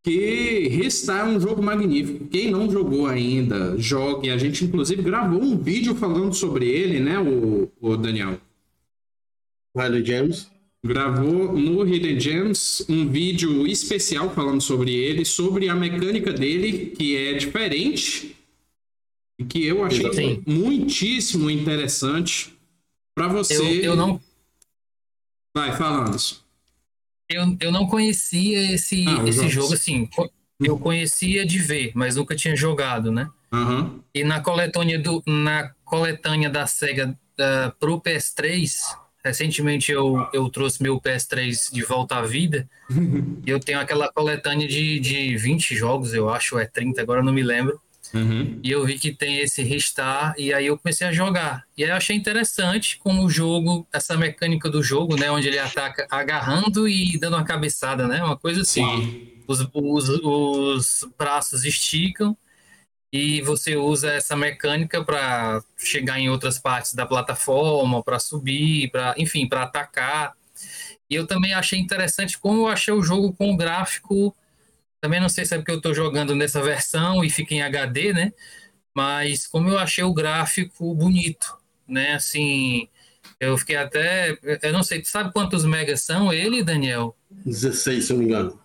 Que Ristar é um jogo magnífico. Quem não jogou ainda, jogue. A gente, inclusive, gravou um vídeo falando sobre ele, né, o, o Daniel? Riley James. Gravou no Hidden Gems um vídeo especial falando sobre ele, sobre a mecânica dele, que é diferente e que eu achei Sim. muitíssimo interessante para você. Eu, eu, não, Vai, falando. eu, eu não conhecia esse, Ah, esse jogos. jogo assim. Eu conhecia de ver, mas nunca tinha jogado, né? Aham. E na coletânea, do, na coletânea da SEGA uh, pro PS3, recentemente eu, eu trouxe meu PS3 de volta à vida. e eu tenho aquela coletânea de, de 20 jogos, eu acho, ou é 30, agora não me lembro. Uhum. E eu vi que tem esse Ristar, e aí eu comecei a jogar. E aí eu achei interessante como o jogo, essa mecânica do jogo, né? Onde ele ataca agarrando e dando uma cabeçada, né? Uma coisa assim. Sim. Os, os, os braços esticam e você usa essa mecânica para chegar em outras partes da plataforma, para subir, para enfim, para atacar. E eu também achei interessante como eu achei o jogo com o gráfico. Também não sei se é porque eu estou jogando nessa versão e fica em HD, né? Mas como eu achei o gráfico bonito, né? Assim, eu fiquei até. Eu não sei, tu sabe quantos megas são ele, Daniel? 16, se eu não me engano.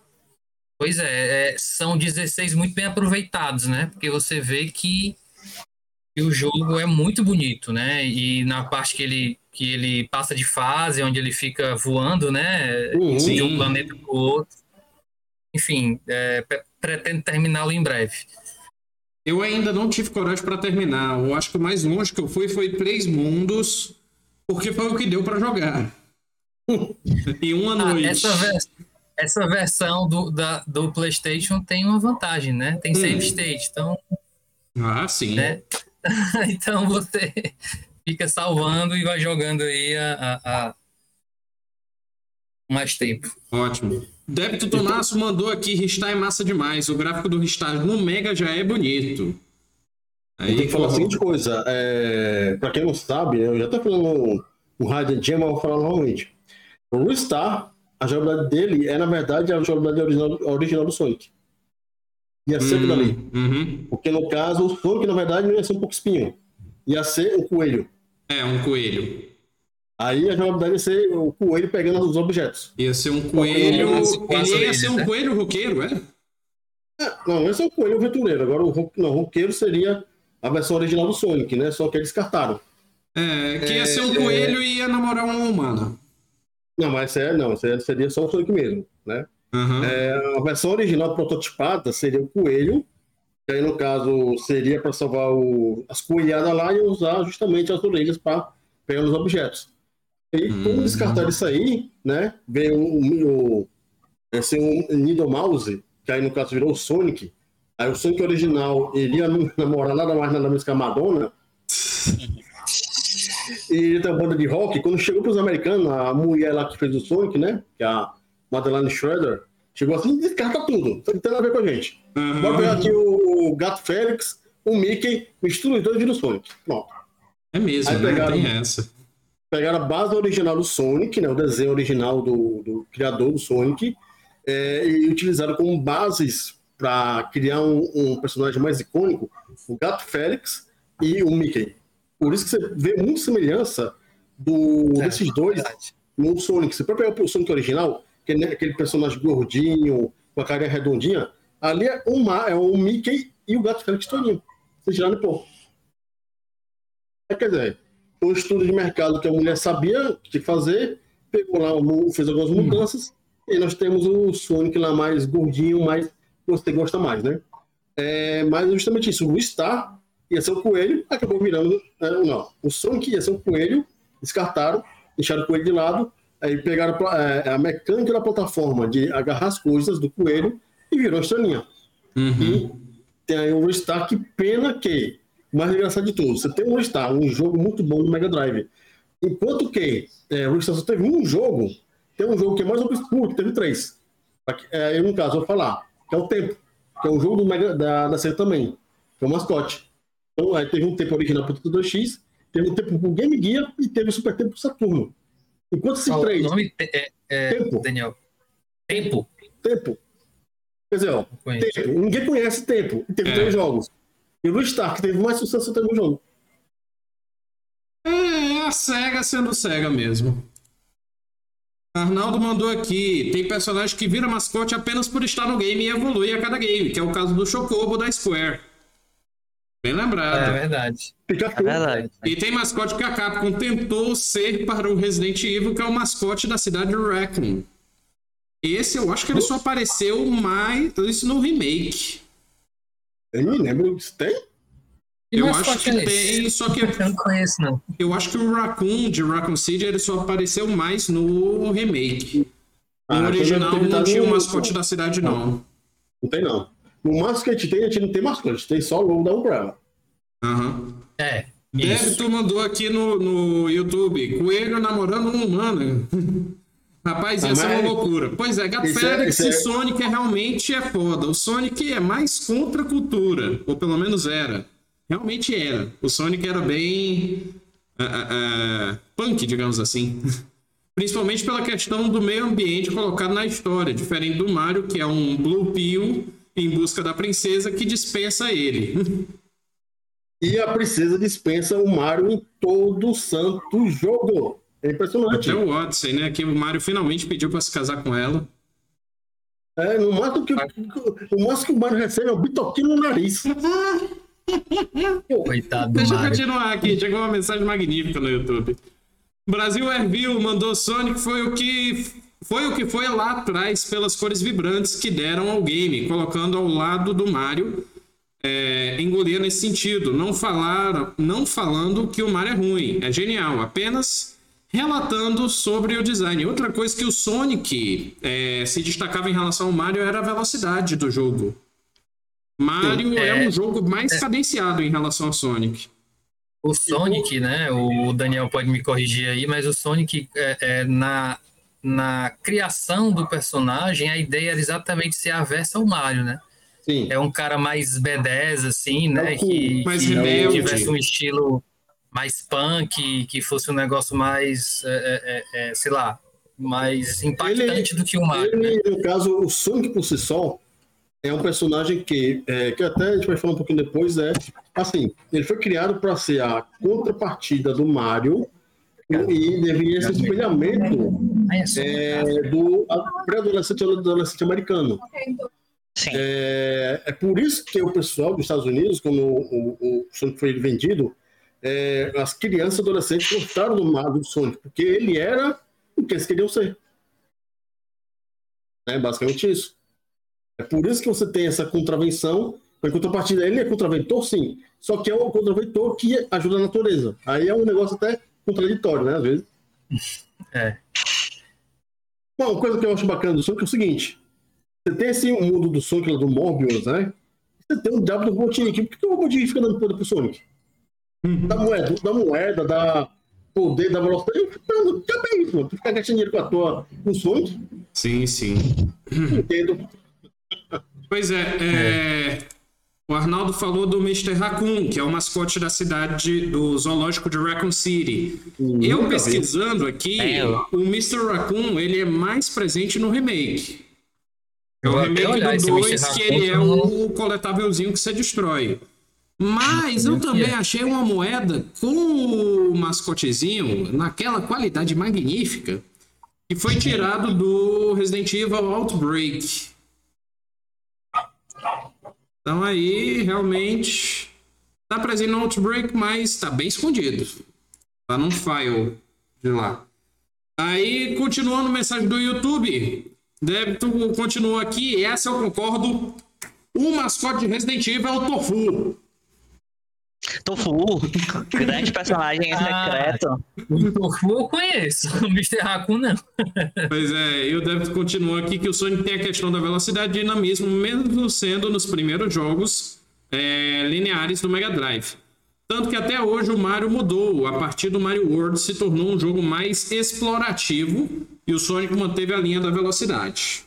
Pois é, é, são 16 muito bem aproveitados, né? Porque você vê que, que o jogo é muito bonito, né? E na parte que ele, que ele passa de fase, onde ele fica voando, né? Uhum. De um planeta para o outro. Enfim, é, pre- pretendo terminá-lo em breve. Eu ainda não tive coragem para terminar. Eu acho que o mais longe que eu fui foi Três Mundos, porque foi o que deu para jogar. em uma Ah, noite. essa, vers- essa versão do, da, do PlayStation tem uma vantagem, né? Tem save Hum. state, então Ah, sim. né? então você fica salvando e vai jogando aí a, a- a- mais tempo. Ótimo. Débito Tonasso mandou aqui, Ristar é massa demais. O gráfico do Ristar no Mega já é bonito. Eu tenho que falar a seguinte coisa, é, para quem não sabe, eu já estou falando o Raiden Gem, mas vou falar novamente. O Ristar, a jogabilidade dele é, na verdade, a jogabilidade original, original do Sonic. Ia ser aquilo ali. Uhum. Porque, no caso, o Sonic, na verdade, não ia ser um pouco espinho. Ia ser o coelho. É, um coelho. Aí a jogabilidade ia ser o coelho pegando os objetos. Ia ser um coelho. Ele ia ser um né? coelho roqueiro, é? Não, esse é o coelho aventureiro. Agora, o não, roqueiro seria a versão original do Sonic, né? Só que eles descartaram. É, que ia É, ser um é. coelho e ia namorar uma humana. Não, mas é, não, esse seria só o Sonic mesmo, né? Uhum. É, a versão original prototipada seria o coelho, que aí no caso seria para salvar o- as coelhadas lá e usar justamente as orelhas para pegar os objetos. E como Hum. descartar isso aí, né? Veio o, o, esse um Nido Mouse, que aí no caso virou o Sonic. Aí o Sonic original ele ia namorar nada mais nada menos que a Madonna. E ele tem uma banda de rock. Quando chegou para os americanos, a mulher lá que fez o Sonic, né? Que é a Madeline Schroeder, chegou assim e descarta tudo. Não tem nada a ver com a gente. Uhum. Pegar aqui o Gato Félix, o Mickey, mistura os dois e vira o Sonic. Pronto. É mesmo, Aí né? pegaram- Tem essa. Pegaram a base original do Sonic, né? O desenho original do, do criador do Sonic, é, e utilizaram como bases para criar um, um personagem mais icônico, o Gato Félix e o Mickey. Por isso que você vê muita semelhança do, É, desses dois verdade. no Sonic. Você pode pegar o Sonic original, que é aquele personagem gordinho, com a carinha redondinha, ali é o, Ma- é o Mickey e o Gato Félix todinho. Você tirar no pô. É, Quer dizer, um estudo de mercado que a mulher sabia o que fazer, pegou lá, fez algumas mudanças, e nós temos o Sonic lá mais gordinho, mais você gosta mais, né? É, mas justamente isso, o Star ia ser o coelho, acabou virando. É, não, o Sonic ia ser o coelho, descartaram, deixaram o coelho de lado, aí pegaram é, a mecânica da plataforma de agarrar as coisas do coelho e virou estrelinha. Uhum. E tem aí o Star, que pena que, mais engraçado de tudo, você tem o Star, um jogo muito bom no Mega Drive. Enquanto que é, o Star só teve um jogo, tem um jogo que é mais obscuro, que teve três. É, eu, no caso, vou falar, que é o Tempo, que é um jogo do Mega, da, da série também, que é o mascote. Então, aí teve um tempo original para o 2X, teve um tempo para o Game Gear e teve o Super Tempo para Saturno. Enquanto esses três. O nome é, é, Tempo. Daniel. Tempo. Tempo. Quer dizer, ó, tempo. ninguém conhece Tempo. E teve é. três jogos. E o Star, que teve mais sucesso até no jogo. É, a SEGA sendo SEGA mesmo. Arnaldo mandou aqui: tem personagem que vira mascote apenas por estar no game e evolui a cada game, que é o caso do Chocobo da Square. Bem lembrado. É verdade. É verdade. E tem mascote que a Capcom tentou ser para o Resident Evil, que é o mascote da cidade de Raccoon. Esse eu acho que ele só apareceu mais isso no remake. Eu não lembro se tem. eu acho que é tem, só que. Eu não conheço, não. Eu acho que o Raccoon de Raccoon City ele só apareceu mais no remake. Ah, no original não, não tinha o mascote da cidade, não. Não tem, não. No mascote tem, a gente não tem mascote, tem só o logo da Umbrella. Uhum. É. Débito mandou aqui no, no YouTube: Coelho namorando um humano. Rapaz, ia ser uma loucura. Pois é, Gato é- Félix é, e Sonic é, realmente é foda. O Sonic é mais contra a cultura, ou pelo menos era. Realmente era. O Sonic era bem. Uh, uh, uh, punk, digamos assim. Principalmente pela questão do meio ambiente colocado na história, diferente do Mario, que é um Blue Pill em busca da princesa que dispensa ele. E a princesa dispensa o Mario em todo santo jogo. É impressionante. Até o Odyssey, né? Que o Mario finalmente pediu para se casar com ela. É, no máximo que, o máximo que o Mario recebe é um bitoquinho no nariz. Coitado do Deixa Mario. eu continuar aqui. Chegou uma mensagem magnífica no YouTube. Brasil Airview mandou Sonic foi o que foi o que foi lá atrás pelas cores vibrantes que deram ao game, colocando ao lado do Mario é, engolia nesse sentido. Não falar, não falando que o Mario é ruim, é genial, apenas relatando sobre o design. Outra coisa que o Sonic é, se destacava em relação ao Mario era a velocidade do jogo. Mario é, é um jogo mais é, cadenciado em relação ao Sonic. O Sonic, né? O Daniel pode me corrigir aí, mas o Sonic é, é na na criação do personagem, a ideia era exatamente ser aversa ao Mario, né? Sim. É um cara mais B10, assim, né? É que, mais que tivesse um estilo mais punk, que fosse um negócio mais, é, é, é, sei lá, mais impactante ele, do que o Mario. Ele, né? No caso, o Sonic por si só é um personagem que, é, que até a gente vai falar um pouquinho depois, é assim, ele foi criado para ser a contrapartida do Mario e deveria ser espelhamento é, do pré-adolescente e adolescente americano. É, é, por isso que o pessoal dos Estados Unidos, quando o, o, Sonic foi vendido, é, as crianças e adolescentes gostaram do Mario do Sonic, porque ele era o que eles queriam ser. É basicamente isso. É por isso que você tem essa contravenção. Em contrapartida, ele é contraventor, sim. Só que é um contraventor que ajuda a natureza. Aí é um negócio até contraditório, né? Às vezes. É. Bom, uma coisa que eu acho bacana do Sonic é o seguinte: você tem esse mundo do Sonic do Morbius, né? Você tem um diabo do Robotnik. Por que o Robotnik fica dando poder pro Sonic? Uhum. Da moeda, da moeda, da poder, da velocidade. Não, é isso, mano. Tu fica gastando dinheiro com a tua com o Sonic. Sim, sim. Entendo. Pois é, é, o Arnaldo falou do Mr. Raccoon, que é o mascote da cidade do zoológico de Raccoon City. Hum, eu pesquisando aqui, É, eu- o Mr. Raccoon ele é mais presente no remake. É o remake do esse 2, Mr. que ele é o coletávelzinho que você destrói. Mas eu também achei uma moeda com o mascotezinho naquela qualidade magnífica que foi tirado do Resident Evil Outbreak. Então aí, realmente, tá presente no Outbreak, mas tá bem escondido. Tá num file de lá. Aí, continuando mensagem do YouTube, débito continua aqui, essa eu concordo O mascote de Resident Evil é o Tofu. Tofu, grande personagem Ah. secreto. O Tofu eu conheço, o Mr. Raccoon não. Pois é, e o David continua aqui que o Sonic tem a questão da velocidade e dinamismo, mesmo sendo nos primeiros jogos é, lineares do Mega Drive. Tanto que até hoje o Mario mudou. A partir do Mario World se tornou um jogo mais explorativo e o Sonic manteve a linha da velocidade.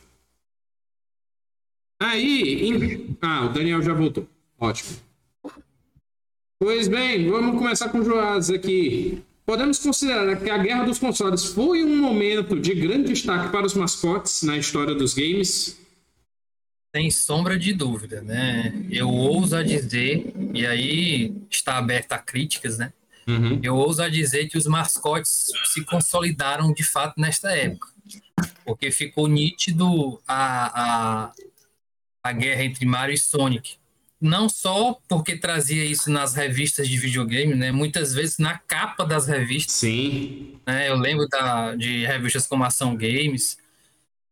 Aí. em- Ah, o Daniel já voltou. Ótimo. Pois bem, vamos começar com o Joás aqui. Podemos considerar que a Guerra dos Consoles foi um momento de grande destaque para os mascotes na história dos games? Sem sombra de dúvida, né? Eu ouso a dizer, e aí está aberto a críticas, né? Uhum. Eu ouso a dizer que os mascotes se consolidaram de fato nesta época. Porque ficou nítido a, a, a guerra entre Mario e Sonic. Não só porque trazia isso nas revistas de videogame, né? Muitas vezes na capa das revistas. Sim. né? Eu lembro da, de revistas como Ação Games,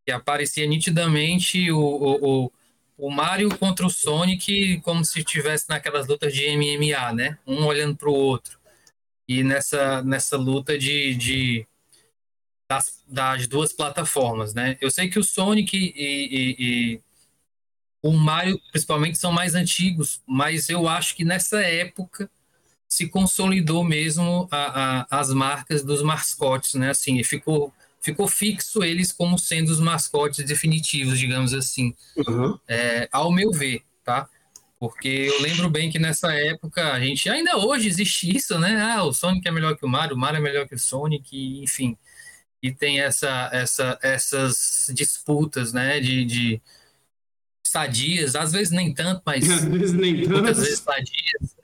que aparecia nitidamente o, o, o, o Mario contra o Sonic como se estivesse naquelas lutas de MMA, né? Um olhando para o outro. E nessa, nessa luta de, de das, das duas plataformas, né? Eu sei que o Sonic e, e- e o Mario, principalmente, são mais antigos, mas eu acho que nessa época se consolidou mesmo a, a- as marcas dos mascotes, né? Assim, ficou, ficou fixo eles como sendo os mascotes definitivos, digamos assim, Uhum. é, ao meu ver, tá? Porque eu lembro bem que nessa época a gente ainda hoje existe isso, né? Ah, o Sonic é melhor que o Mario, o Mario é melhor que o Sonic, enfim. E tem essa, essa, essas disputas, né? De, de sadias, às vezes nem tanto, mas Às vezes nem muitas tanto. vezes sadias,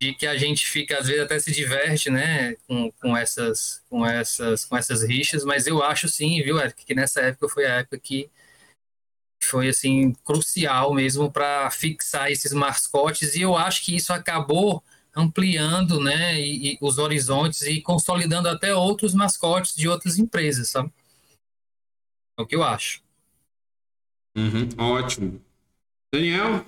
de que a gente fica, às vezes, até se diverte, né, com, com, essas, com, essas, com essas rixas, mas eu acho sim, viu, Eric, que nessa época foi a época que foi, assim, crucial mesmo para fixar esses mascotes, e eu acho que isso acabou ampliando, né, e, e os horizontes e consolidando até outros mascotes de outras empresas, sabe? É o que eu acho. Uhum, Ótimo. Daniel?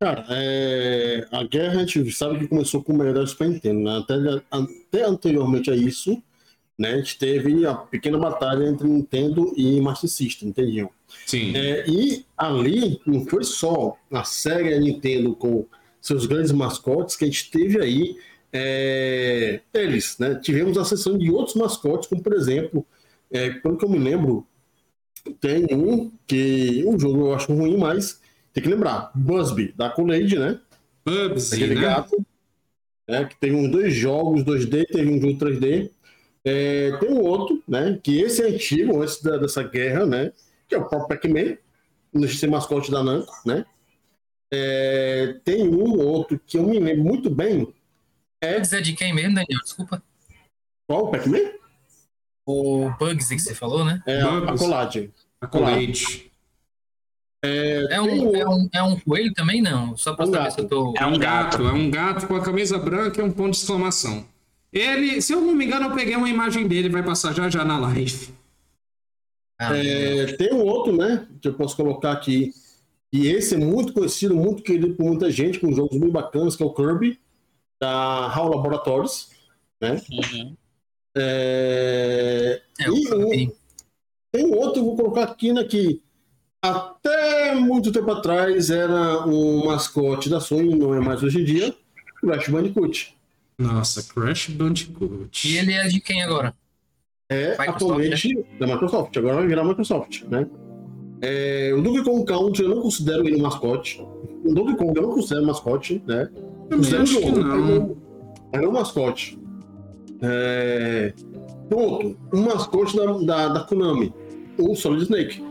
Cara, é, a guerra a gente sabe que começou com o Drive Super Nintendo, né? Até, até anteriormente a isso, né, a gente teve a pequena batalha entre Nintendo e Master System, entendiam? Sim. É, e ali não foi só a série Nintendo com seus grandes mascotes que a gente teve aí é, eles, né? Tivemos a sessão de outros mascotes, como por exemplo, é, pelo que eu me lembro, tem um que um jogo eu acho ruim, mas tem que lembrar, Busby, da Kool-Aid, né? Bubsy, Aquele né? gato, né? Que teve uns dois jogos 2D, teve um jogo 3D. É, tem um outro, né? Que esse é antigo, antes da- dessa guerra, né? Que é o próprio Pac-Man, de ser mascote da Namco, né? É, tem um outro que eu me lembro muito bem. É dizer de quem mesmo, Daniel? Desculpa. Qual o Pac-Man? O Bugsy que você falou, né? É a, colagem. A Colade. É um, é, um, é um coelho também, não? Só pra Um saber gato. se eu tô. É um gato. É um gato com a camisa branca e um ponto de exclamação. Ele, se eu não me engano, eu peguei uma imagem dele, vai passar já já na live. Ah, É, tem um outro, né? Que eu posso colocar aqui. E esse é muito conhecido, muito querido por muita gente, com jogos bem bacanas, que é o Kirby, da HAL Laboratories. Né? Uhum. É, é, o e um- tem um outro, eu vou colocar aqui, né? Que até muito tempo atrás era um mascote da Sony, não é mais hoje em dia, Crash Bandicoot. Nossa, Crash Bandicoot. E ele é de quem agora? É Microsoft, atualmente da Microsoft, agora vai virar Microsoft, né? É, o Donkey Kong Country eu não considero ele um mascote. O Donkey Kong eu não considero mascote, né? Também Considero acho que jogo, não. mas não um mascote. É... Pronto, um mascote da, da, da Konami, o Solid Snake.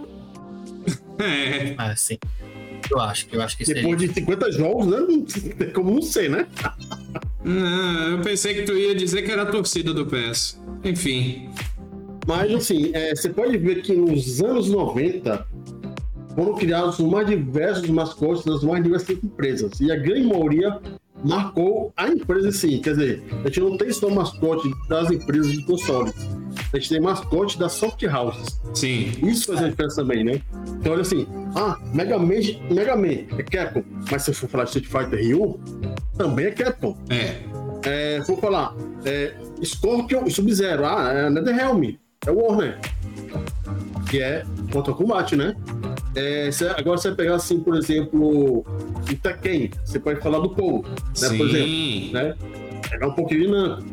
É, Ah, sim. Eu acho que eu acho que seria. Depois de 50 jogos, né? Não tem como não ser, né? Ah, eu pensei que tu ia dizer que era a torcida do PS. Enfim. Mas assim, é, você pode ver que nos anos 90 foram criados os mais diversos mascotes das mais diversas empresas. E a grande maioria marcou a empresa em si. Quer dizer, a gente não tem só mascote das empresas de consoles. A gente tem mascote das soft houses. Sim. Isso faz a diferença também, né? Então, olha assim, ah, Mega Man, Mega Man é Capcom, mas se eu for falar de Street Fighter Ryu, também é Capcom. É. É, vou falar, é, Scorpion e Sub-Zero, ah, é NetherRealm, é Warner, que é Mortal Kombat, né? É, agora você vai pegar assim, por exemplo, Tekken, você pode falar do Paul, né, por exemplo Sim. né? Pegar um pouquinho de Namco.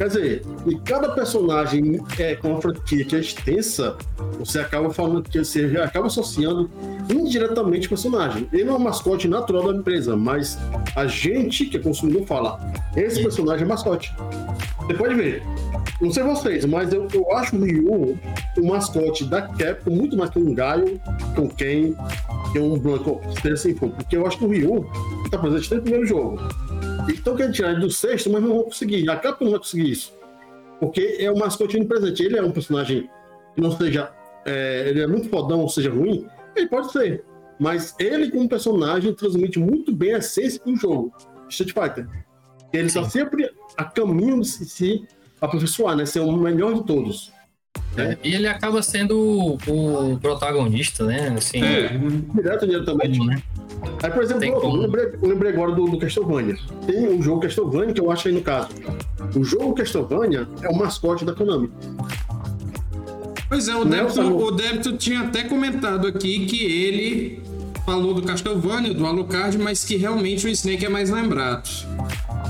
Quer dizer, e cada personagem é, com uma franquia que é extensa, você acaba falando que você acaba associando indiretamente o personagem. Ele é um mascote natural da empresa, mas a gente que é consumidor fala, esse personagem é mascote. Você pode ver. Não sei vocês, mas eu, eu acho o Ryu o mascote da Capcom muito mais que um Gaio, que um Ken, que um Blanco, seja assim. Porque eu acho que o Ryu está presente desde o primeiro jogo. Eles estão querendo tirar ele do sexto, mas não vão conseguir. A Capcom não vai conseguir isso. Porque é o mascote presente. Ele é um personagem que não seja. é, ele é muito fodão, ou seja ruim. Ele pode ser. Mas ele, como personagem, transmite muito bem a essência do jogo. Street Fighter. Ele está sempre a caminho de se, se aperfeiçoar, né? Ser o melhor de todos. E ele acaba sendo o, o protagonista, né? Assim, É. Direto ou diretamente. como, né? Aí, por exemplo, eu lembrei, eu lembrei agora do, do Castlevania. Tem um jogo Castlevania que eu acho aí no caso. O jogo Castlevania é o mascote da Konami. Pois é, o Não, Débito, o Débito tinha até comentado aqui que ele falou do Castlevania, do Alucard, mas que realmente o Snake é mais lembrado.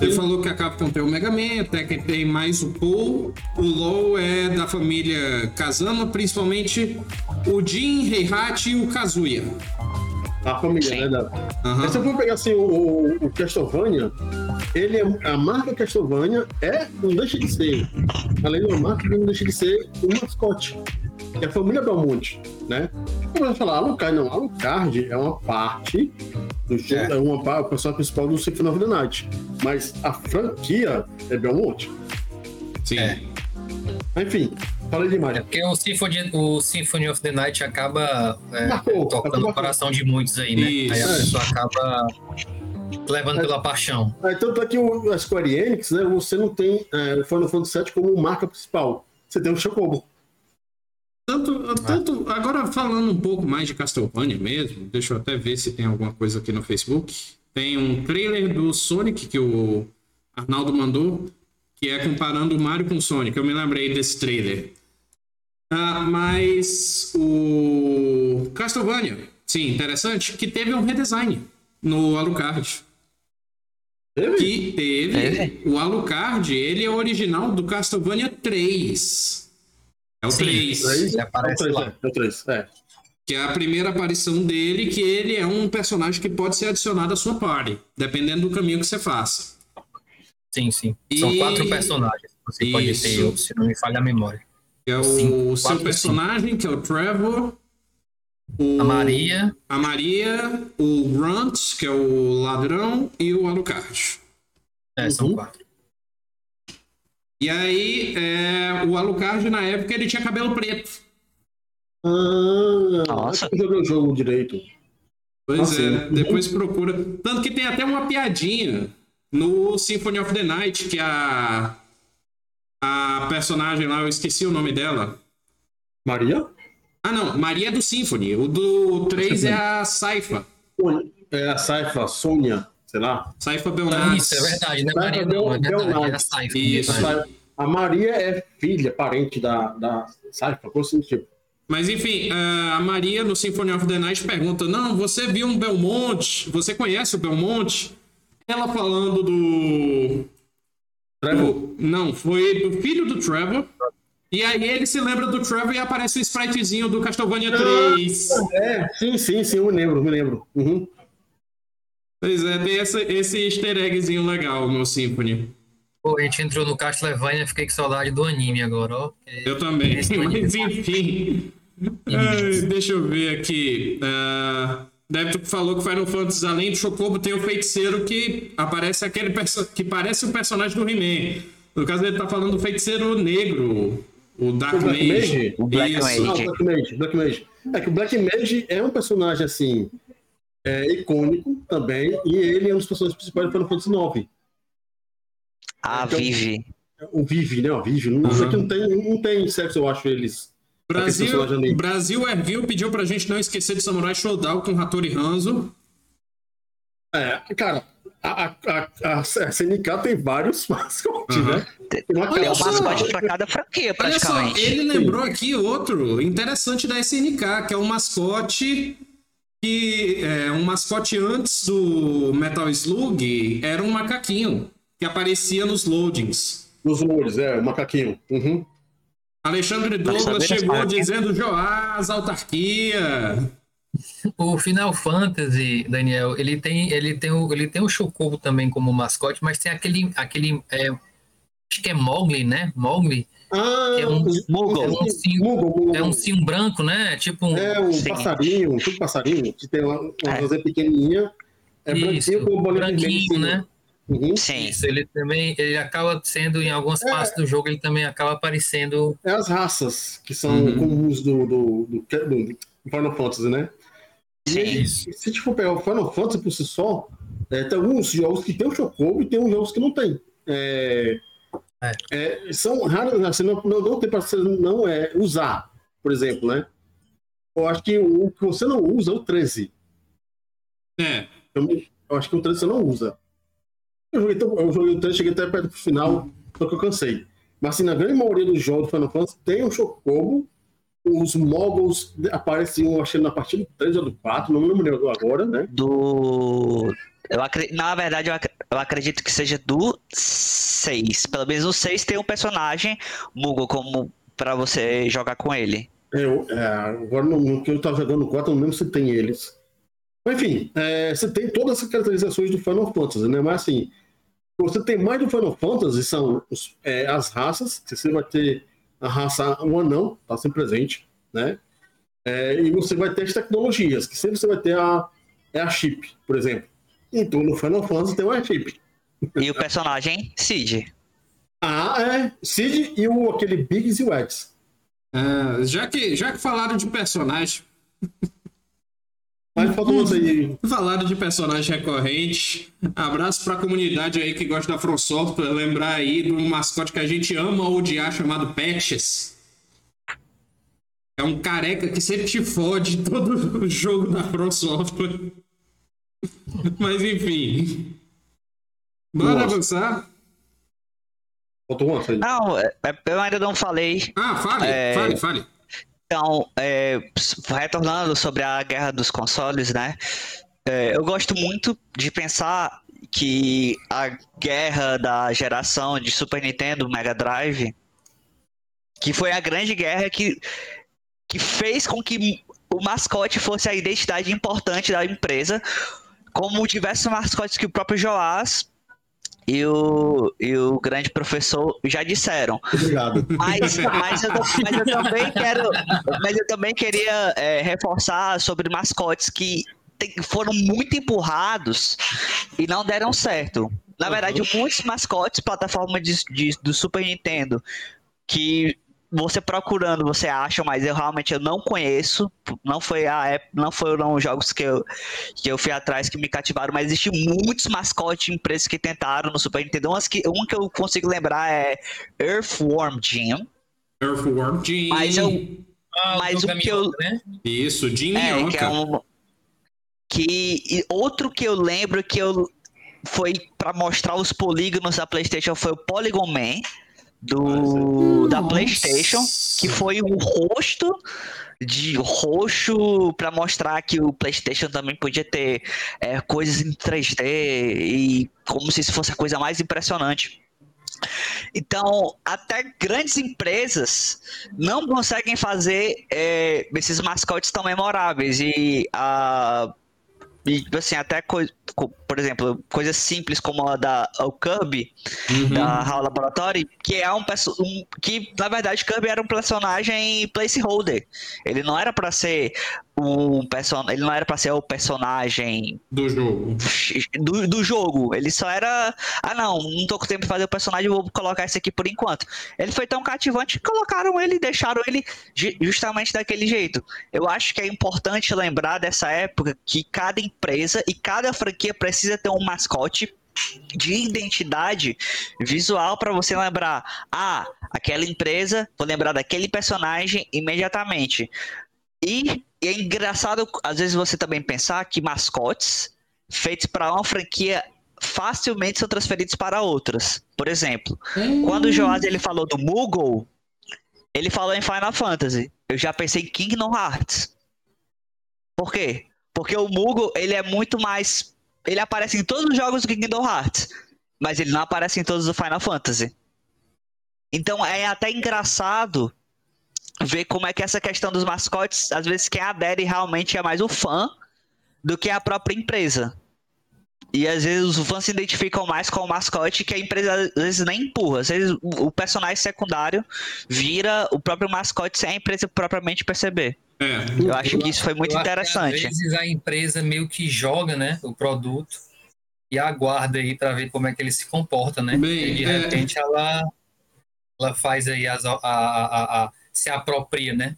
Ele falou que a Capcom tem o Mega Man, até que tem mais o Paul. O LoL é da família Kazama, principalmente o Jin, Heihachi e o Kazuya. A família, Sim. né? Da... Mas se eu for pegar assim, o, o, Castlevania, ele é, a marca Castlevania é, não deixa de ser, além de uma marca, ele não deixa de ser um mascote. É a família Belmonte, né? Como eu falar, Alucard, não, Alucard é uma parte do jogo, é, uma parte, o personagem principal do Symphony of the Night. Mas a franquia é Belmonte. Sim. É. Enfim, falei demais. É porque o Symphony, o Symphony of the Night acaba é, Marcou, tocando o coração de muitos aí, né? Isso. Aí a pessoa acaba levando pela paixão. É, tanto é que o, a Square Enix, né, você não tem é, o Final Fantasy VII como marca principal. Você tem o Chocobo. Tanto, tanto, agora falando um pouco mais de Castlevania mesmo, deixa eu até ver se tem alguma coisa aqui no Facebook. Tem um trailer do Sonic que o Arnaldo mandou, que é comparando o Mario com o Sonic. Eu me lembrei desse trailer. Ah, mas o Castlevania, sim, interessante, que teve um redesign no Alucard. Teve? Que teve. Teve? O Alucard, ele é original do Castlevania 3. É o Sim, 3. Três? Ele aparece É o três, lá. é, é o três, é. Que é a primeira aparição dele, que ele é um personagem que pode ser adicionado à sua party, dependendo do caminho que você faça. Sim, sim. São E- quatro personagens que você pode Isso. ter, se não me falha a memória. Que é o Cinco, seu quatro, personagem, que é o Trevor. O, A Maria, A Maria, o Grunt, que é o ladrão, e o Alucard. é, são Uhum. quatro. E aí, é, o Alucard, na época, ele tinha cabelo preto. Ah, Nossa. eu joguei o jogo direito. Pois sim. é, depois procura. Tanto que tem até uma piadinha no Symphony of the Night que a a personagem lá, eu esqueci o nome dela. Maria? Ah, não, Maria é do Symphony. O do 3 é a Saifa. É a Saifa, Sônia, sei lá. Saifa Ah, Belnaz. isso, é verdade, né, Maria? Não, é verdade, Bel é a. Saifa. Isso. é verdade. A Maria é filha, parente da, da Saifa, coisa assim tipo. Mas enfim, a Maria no Symphony of the Night pergunta: Não, você viu um Belmonte? Você conhece o Belmonte? Ela falando do. Trevor? não, foi do filho do Trevor. E aí ele se lembra do Trevor e aparece o spritezinho do Castlevania 3. É, sim, sim, sim, eu me lembro, me lembro. Uhum. Pois é, tem essa, esse easter eggzinho legal no Symphony. Pô, a gente entrou no Castlevania, fiquei com saudade do anime agora, ó. Eu também, mas enfim. Ai, deixa eu ver aqui. Uh, Débito falou que Final Fantasy, além do Chocobo, tem o feiticeiro que aparece aquele que parece o personagem do He-Man. No caso, ele tá falando do feiticeiro negro, o Dark O Black Mage. Mage? O Black Isso. Mage. Não, Black Mage, Black Mage. É que o Black Mage é um personagem, assim, é, icônico também, e ele é um dos personagens principais do Final Fantasy IX. A Então- Vivi. O Vivi, né? O Vivi. Não, Uhum. Isso aqui não tem, não tem sexo, eu acho, eles. Brasil, Brasil Erguil pediu pra gente não esquecer de Samurai Showdown com Hattori Hanzo. É, cara, a, a, a, a SNK tem vários mascotes, uhum. né? Tem, tem um mascote pra cada franquia, praticamente. Olha só, ele lembrou aqui outro interessante da SNK, que é um mascote que é um mascote antes do Metal Slug era um macaquinho que aparecia nos loadings. Nos loadings, é, o macaquinho. Uhum. Alexandre Douglas chegou dizendo Joás, autarquia. O Final Fantasy, Daniel, ele tem, ele tem o, ele tem o Chocobo também como mascote, mas tem aquele, aquele, é, acho que é Mowgli, né? Mowgli. Ah, é um, Moogle. É um, sim, é um sim branco, né? Tipo um, é um sim. passarinho, um tipo passarinho, que tem uma, uma é. pequenininha, é Isso, branquinho com bolinha branquinho, né? Uhum. Sim. Isso, ele também ele acaba sendo, em algumas é, partes do jogo, ele também acaba aparecendo. É as raças que são uhum. comuns do, do, do, do, Final Fantasy, né? Sim. E, se a gente for pegar o Final Fantasy por si só, é, tem alguns jogos que tem o Chocobo e tem uns jogos que não tem. É, é. É, são raros, você não, não, não tem para você não é, usar, por exemplo, né? Eu acho que o que você não usa é o 13. É. Eu, eu acho que o 13 você não usa. Eu joguei, eu joguei o 13, cheguei até perto do final, só que eu cansei. Mas assim, na grande maioria dos jogos do Final Fantasy tem o Chocobo, os moguls apareciam, acho que na partida do 3 ou do 4, não me lembro agora, né? Do. Eu acredito, na verdade, eu, ac... eu acredito que seja do 6. Pelo menos o 6 tem um personagem Moogle como para você jogar com ele. Eu, é, agora no, no, que eu tava jogando no 4, eu não lembro se tem eles. Enfim, é, você tem todas essas caracterizações do Final Fantasy, né? Mas assim, você tem mais do Final Fantasy, são os, é, as raças, que você vai ter a raça um anão, tá sempre presente, né? É, e você vai ter as tecnologias, que sempre você vai ter a, é a chip, por exemplo. Então no Final Fantasy tem uma chip. E o personagem Cid. Ah, é. Cid e o, aquele Biggs e o X. É, já, que, já que falaram de personagem. Mas falta você aí. Falaram de personagem recorrente. Abraço pra comunidade aí que gosta da From Software. Lembrar aí de um mascote que a gente ama odiar chamado Patches. É um careca que sempre te fode todo o jogo da From Software. Mas enfim. Bora Nossa. avançar? Não, é, é, eu ainda não falei. Ah, fale, é... fale, fale. Então, é, retornando sobre a guerra dos consoles, né? É, eu gosto muito de pensar que a guerra da geração de Super Nintendo, Mega Drive, que foi a grande guerra que, que fez com que o mascote fosse a identidade importante da empresa, como diversos mascotes que o próprio Joás e o, e o grande professor já disseram. Obrigado. Mas, mas, eu, mas eu também quero. Mas eu também queria é, reforçar sobre mascotes que foram muito empurrados e não deram certo. Na verdade, muitos mascotes, plataforma de, de, do Super Nintendo, que você procurando você acha, mas eu realmente eu não conheço. Não foi a época, não foram os jogos que eu, que eu fui atrás que me cativaram, mas existem muitos mascotes empresas que tentaram no Super Nintendo. Umas que, um que eu consigo lembrar é Earthworm Jim. Earthworm Jim. Mas eu. Ah, mas o que eu. Né? Isso, Jim é, que, é um, que outro que eu lembro que eu foi para mostrar os polígonos da PlayStation foi o Polygon Man do da PlayStation, que foi o rosto de roxo para mostrar que o PlayStation também podia ter é, coisas em 3D e como se isso fosse a coisa mais impressionante. Então, até grandes empresas não conseguem fazer é, esses mascotes tão memoráveis e a e, assim, até coisa, por exemplo, coisas simples como a da o Kirby, uhum. da HAL Laboratory, que é um, um que na verdade Kirby era um personagem placeholder. Ele não era para ser um personagem, ele não era para ser o personagem do jogo. Do, do jogo. Ele só era, ah não, não tô com tempo de fazer o personagem, vou colocar esse aqui por enquanto. Ele foi tão cativante que colocaram ele, deixaram ele justamente daquele jeito. Eu acho que é importante lembrar dessa época que cada empresa e cada franquia precisa ter um mascote de identidade visual para você lembrar, ah, aquela empresa, vou lembrar daquele personagem imediatamente. E, e é engraçado, às vezes, você também pensar que mascotes feitos para uma franquia facilmente são transferidos para outras. Por exemplo, hum. quando o Joás ele falou do Moogle, ele falou em Final Fantasy. Eu já pensei em Kingdom Hearts. Por quê? Porque o Moogle, ele é muito mais... Ele aparece em todos os jogos do Kingdom Hearts, mas ele não aparece em todos os Final Fantasy. Então é até engraçado ver como é que essa questão dos mascotes, às vezes quem adere realmente é mais o fã do que a própria empresa. E às vezes os fãs se identificam mais com o mascote que a empresa às vezes nem empurra. Às vezes o personagem secundário vira o próprio mascote sem a empresa propriamente perceber. É. Eu acho que isso foi muito interessante. às vezes a empresa meio que joga né, o produto e aguarda aí para ver como é que ele se comporta, né? Bem, e de é... repente ela, ela faz aí as, a, a, a, se apropria, né?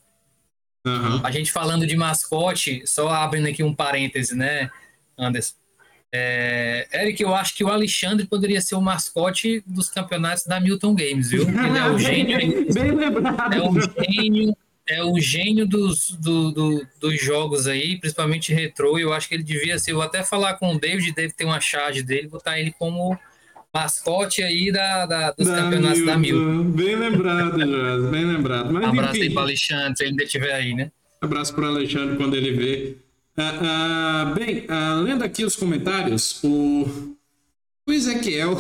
Uhum. A gente falando de mascote, só abrindo aqui um parêntese, né, Anderson? É, Eric, eu acho que o Alexandre poderia ser o mascote dos campeonatos da Milton Games, viu? Ele é o gênio. Bem lembrado. É o gênio, é o gênio dos, do, do, dos jogos aí, principalmente retrô. Eu acho que ele devia ser. Eu vou até falar com o David, deve ter uma charge dele, botar ele como mascote aí da, da dos da campeonatos Milton. da Milton. Bem lembrado, Jorge, bem lembrado. Mas, Abraço enfim, aí para o Alexandre, se ele ainda estiver aí, né? Abraço para o Alexandre quando ele vê. Uh, uh, bem, uh, lendo aqui os comentários, o, o Ezequiel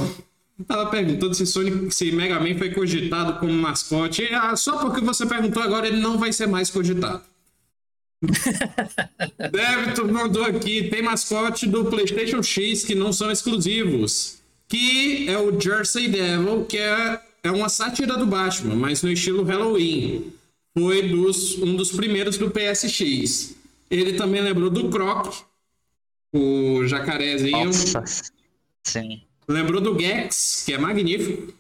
estava perguntando se, Sonic, se Mega Man foi cogitado como mascote. Ah, só porque você perguntou agora, ele não vai ser mais cogitado. Débito mandou aqui: tem mascote do PlayStation X que não são exclusivos. Que é o Jersey Devil, que é, é uma sátira do Batman, mas no estilo Halloween. Foi dos, um dos primeiros do PSX. Ele também lembrou do Croc, o jacarezinho. Nossa, sim. Lembrou do Gex, que é magnífico.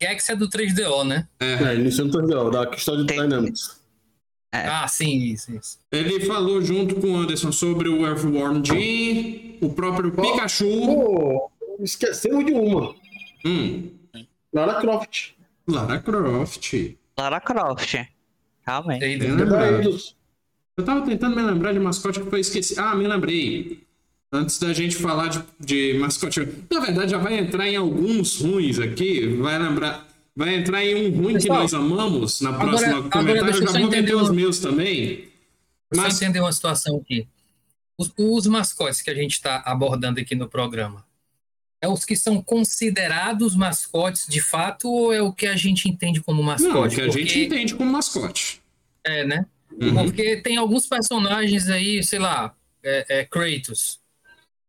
Gex é do 3DO, né? É, é ele é do 3DO, da Crystal Tem... Dynamics. É. Ah, sim, isso, isso. Ele falou junto com o Anderson sobre o Earthworm Jim, o próprio oh, Pikachu. Oh, esquecemos de uma. Hum. Lara Croft. Lara Croft. Lara Croft. Realmente. Bem eu tava tentando me lembrar de mascote que foi esquecido. Ah, me lembrei. Antes da gente falar de, de mascote. Na verdade, já vai entrar em alguns ruins aqui. Vai lembrar. Vai entrar em um ruim Pessoal, que nós amamos na próxima agora, comentário. Agora, eu já vou meter os meus também. Mas... Entender uma situação aqui. Os, os mascotes que a gente está abordando aqui no programa é os que são considerados mascotes de fato ou é o que a gente entende como mascote? Não, o que a Porque... gente entende como mascote. É, né? Uhum. Porque tem alguns personagens aí, sei lá, é, é, Kratos.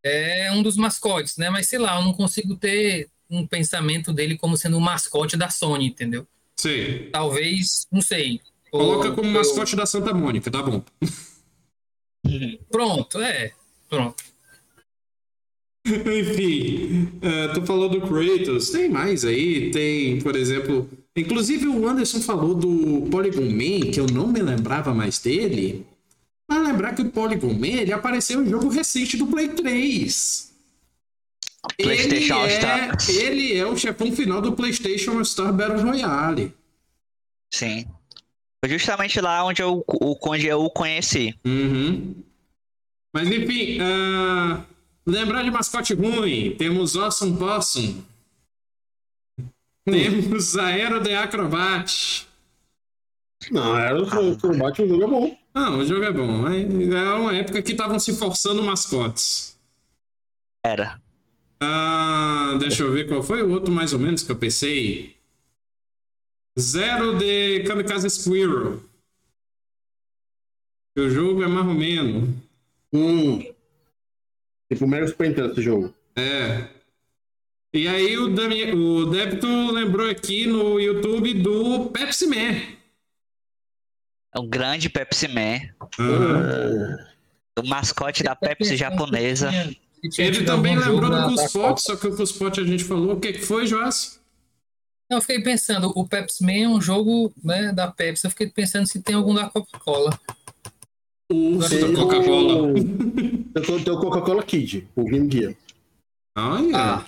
É um dos mascotes, né? Mas sei lá, eu não consigo ter um pensamento dele como sendo o um mascote da Sony, entendeu? Sim. Talvez, não sei. Coloca como mascote da Santa Mônica, tá bom. Pronto, é. Pronto. Enfim, uh, tu falou do Kratos, tem mais aí, tem, por exemplo, inclusive o Anderson falou do Polygon Man, que eu não me lembrava mais dele. Mas lembrar que o Polygon Man, ele apareceu em jogo recente do Play 3. Ele é, ele é o chefão final do PlayStation Star Battle Royale. Sim. Justamente lá onde eu, onde eu o conheci. Uhum. Mas enfim, uh... Lembrar de mascote ruim, temos Awesome Possum. Temos Aero The Acrobat. Não, Aero The Acrobat o jogo é bom. Não, o jogo é bom. É uma época que estavam se forçando mascotes. Era. Ah, deixa eu ver qual foi o outro mais ou menos que eu pensei. Zero de Kamikaze Squirrel. O jogo é mais ou menos. Hum. Tipo, mega Super Nintendo esse jogo. É. E aí o, Dami, o Débito lembrou aqui no YouTube do Pepsi Man. É um grande Pepsi Man. Uhum. O mascote da Pepsi japonesa. Ele também lembrou do Cuspote, só que o Cuspote a gente falou. O que, foi, Joás? Eu fiquei pensando, o Pepsi Man é um jogo né, da Pepsi. Eu fiquei pensando se tem algum da Coca-Cola. O Coca-Cola. Eu tô, tenho o Coca-Cola Kid, o Game Gear. Olha. Ah,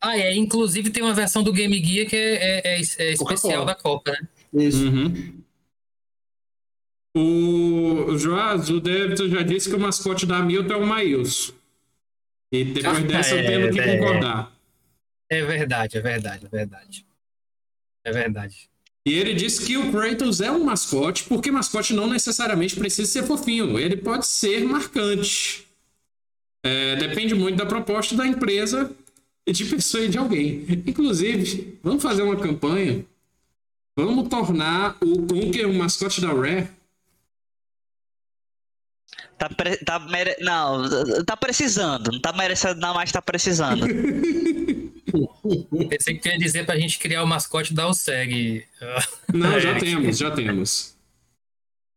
ah, é. Inclusive tem uma versão do Game Gear que é, é, é, é especial da Copa, né? Isso. Uhum. O Joás, o Davidson já disse que o mascote da Milton é o Maílson. E depois Ah, dessa eu é, tenho que é. concordar. É verdade, é verdade, é verdade. É verdade. E ele disse que o Kratos é um mascote, porque mascote não necessariamente precisa ser fofinho. Ele pode ser marcante. É, depende muito da proposta da empresa e de pessoa e de alguém. Inclusive, vamos fazer uma campanha. Vamos tornar o Conker um mascote da Rare. Tá, pre- tá mere... Não, tá precisando. Não tá merecendo, não, mas tá precisando. Pensei que tu ia dizer pra gente criar o mascote da OSEG. Não, já temos, já temos.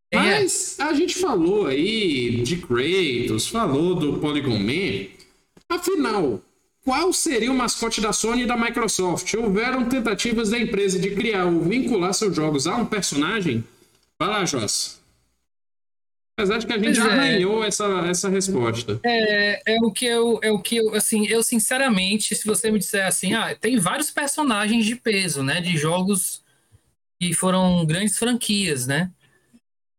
É? Mas a gente falou aí de Kratos, falou do Polygon Man. Afinal, qual seria o mascote da Sony e da Microsoft? Houveram tentativas da empresa de criar ou vincular seus jogos a um personagem? Vai lá, Joss. Apesar de que a gente Pois já é. arranhou essa, essa resposta. É, é o que eu, é o que eu, assim, eu sinceramente, se você me disser assim, ah, tem vários personagens de peso, né, de jogos que foram grandes franquias, né?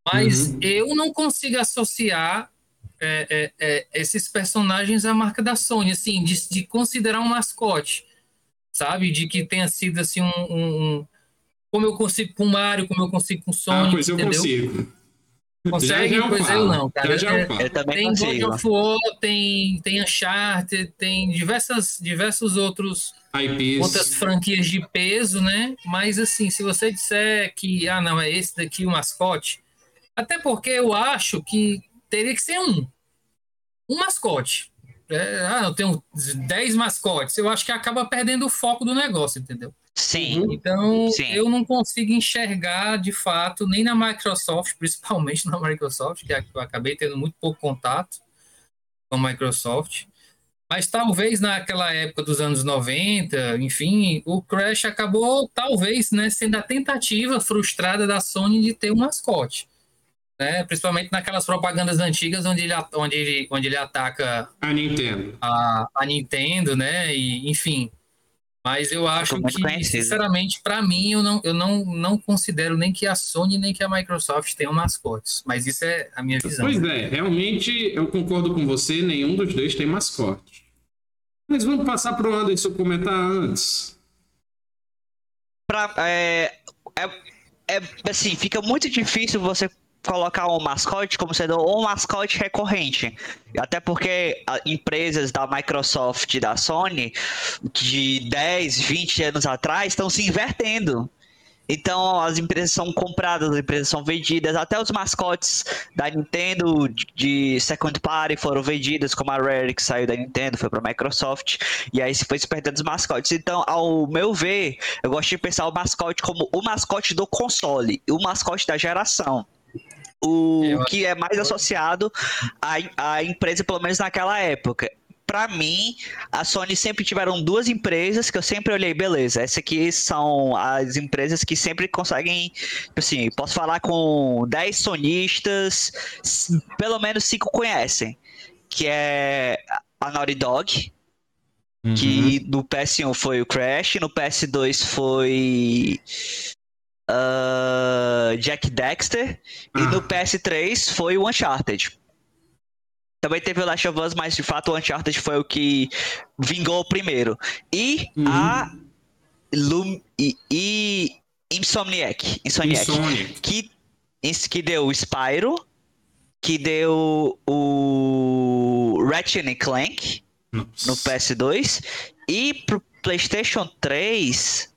Mas Uhum. eu não consigo associar é, é, é, esses personagens à marca da Sony, assim, de, de considerar um mascote, sabe? De que tenha sido assim um, um- um- como eu consigo com o Mario, como eu consigo com o Ah, Sonic, pois eu entendeu? consigo. Consegue? Já já eu eu não, cara. Já já eu É- falo. Eu também tem God of War, tem, tem Uncharted, tem diversas, diversos outros IPs. outras franquias de peso, né? Mas assim, se você disser que ah não é esse daqui o mascote, até porque eu acho que teria que ser um, um mascote. É, ah, eu tenho 10 mascotes. Eu acho que acaba perdendo o foco do negócio, entendeu? Sim. Então, Sim. eu não consigo enxergar de fato, nem na Microsoft, principalmente na Microsoft, que eu acabei tendo muito pouco contato com a Microsoft. Mas talvez naquela época dos anos 90, enfim, o Crash acabou, talvez, né, sendo a tentativa frustrada da Sony de ter um mascote. Né? Principalmente naquelas propagandas antigas onde ele, onde ele, onde ele ataca A Nintendo. a, a Nintendo, né? E, enfim. Mas eu acho que, conhecido. sinceramente, para mim, eu, não, eu não, não considero nem que a Sony nem que a Microsoft tenham mascotes. Mas isso é a minha visão. Pois é, realmente eu concordo com você, nenhum dos dois tem mascote. Mas vamos passar para o Anderson comentar antes. Pra, é, é, é, assim, fica muito difícil você colocar um mascote como sendo um mascote recorrente. Até porque empresas da Microsoft e da Sony de 10, 20 anos atrás estão se invertendo. Então as empresas são compradas, as empresas são vendidas, até os mascotes da Nintendo de- Second Party foram vendidas, como a Rare que saiu da Nintendo, foi para a Microsoft, e aí se foi se perdendo os mascotes. Então, ao meu ver, eu gosto de pensar o mascote como o mascote do console, o mascote da geração. O Eu- que é mais associado à, à empresa, pelo menos naquela época. Pra mim, a Sony sempre tiveram duas empresas que eu sempre olhei, beleza, essas aqui são as empresas que sempre conseguem, tipo assim, posso falar com 10 sonistas, pelo menos 5 conhecem, que é a Naughty Dog, que no PS1 foi o Crash, no PS2 foi ah, Jack Dexter, e Ah. no PS3 foi o Uncharted. Também teve o Last of Us, mas de fato o Uncharted foi o que vingou o primeiro. E Uhum. a Lum e, e Insomniac, Insomniac Insomniac. que, que deu o Spyro, que deu o Ratchet Clank no Nossa. PS2 e pro PlayStation 3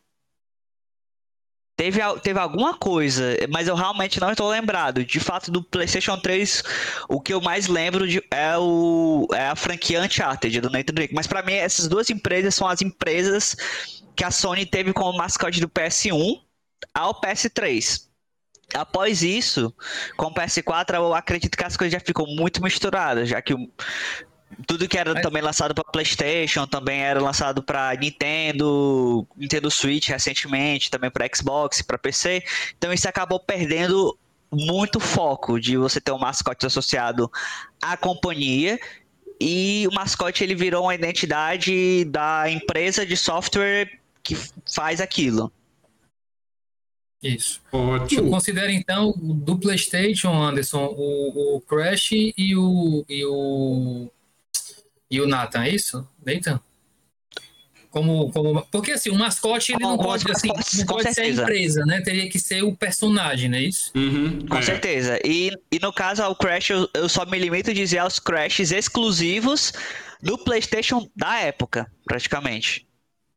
teve, teve alguma coisa, mas eu realmente não estou lembrado. De fato, do PlayStation 3, o que eu mais lembro de- é, o, é a franquia Uncharted do Nathan Drake. Mas para mim, essas duas empresas são as empresas que a Sony teve como mascote do PS1 ao PS3. Após isso, com o PS4, eu acredito que as coisas já ficam muito misturadas, já que tudo que era Mas- também lançado para PlayStation também era lançado para Nintendo, Nintendo Switch recentemente, também para Xbox, para PC. Então isso acabou perdendo muito foco de você ter um mascote associado à companhia e o mascote ele virou uma identidade da empresa de software que faz aquilo. Isso. Ótimo. Considera então do PlayStation, Anderson, o, o Crash e o, e o e o Nathan, é isso? Nathan? Como, como, porque assim, o mascote ele não Com- pode, assim, com não pode ser a empresa, né? Teria que ser o personagem, não é isso? Uhum, Com é. certeza. E, e no caso, ao Crash, eu, eu só me limito a dizer aos Crashes exclusivos do PlayStation da época, praticamente.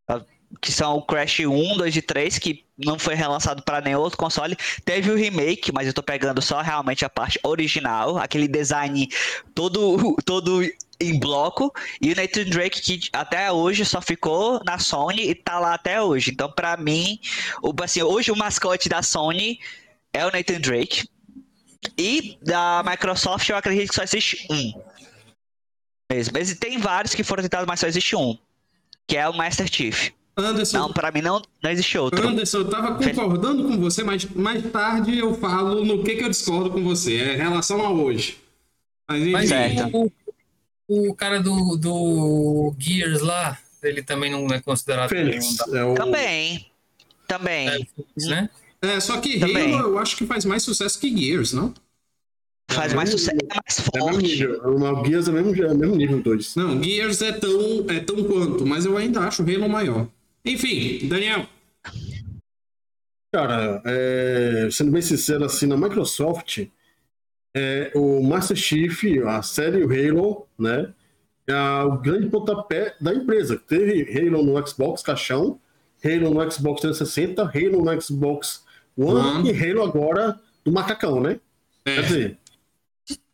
Ah, Que são o Crash 1, 2 e 3, que não foi relançado para nenhum outro console. Teve o remake, mas eu tô pegando só realmente a parte original, aquele design todo, todo em bloco. E o Nathan Drake, que até hoje só ficou na Sony e tá lá até hoje. Então, pra mim, o, assim, hoje o mascote da Sony é o Nathan Drake. E da Microsoft eu acredito que só existe um. Mesmo. Mas tem vários que foram tentados, mas só existe um. Que é o Master Chief. Anderson, Não, pra mim não, não existe outro. Anderson, eu tava concordando com você, mas mais tarde eu falo no que, que eu discordo com você. É em relação a hoje. Mas, enfim, Mas Certo. o, o cara do, do Gears lá, ele também não é considerado Fênix. um É o... Também. Também. é, né? É, só que Também. Halo eu acho que faz mais sucesso que Gears, não? Faz é mais sucesso, é mais É forte. nível. O Gears é mesmo, é mesmo nível 2. Não, Gears é tão, é tão quanto, mas eu ainda acho Halo maior. Enfim, Daniel. Cara, é, sendo bem sincero, assim, na Microsoft, é, o Master Chief, a série Halo, né, é o grande pontapé da empresa. Teve Halo no Xbox caixão, Halo no Xbox 360, Halo no Xbox One One. e Halo agora do macacão, né? Quer É, dizer,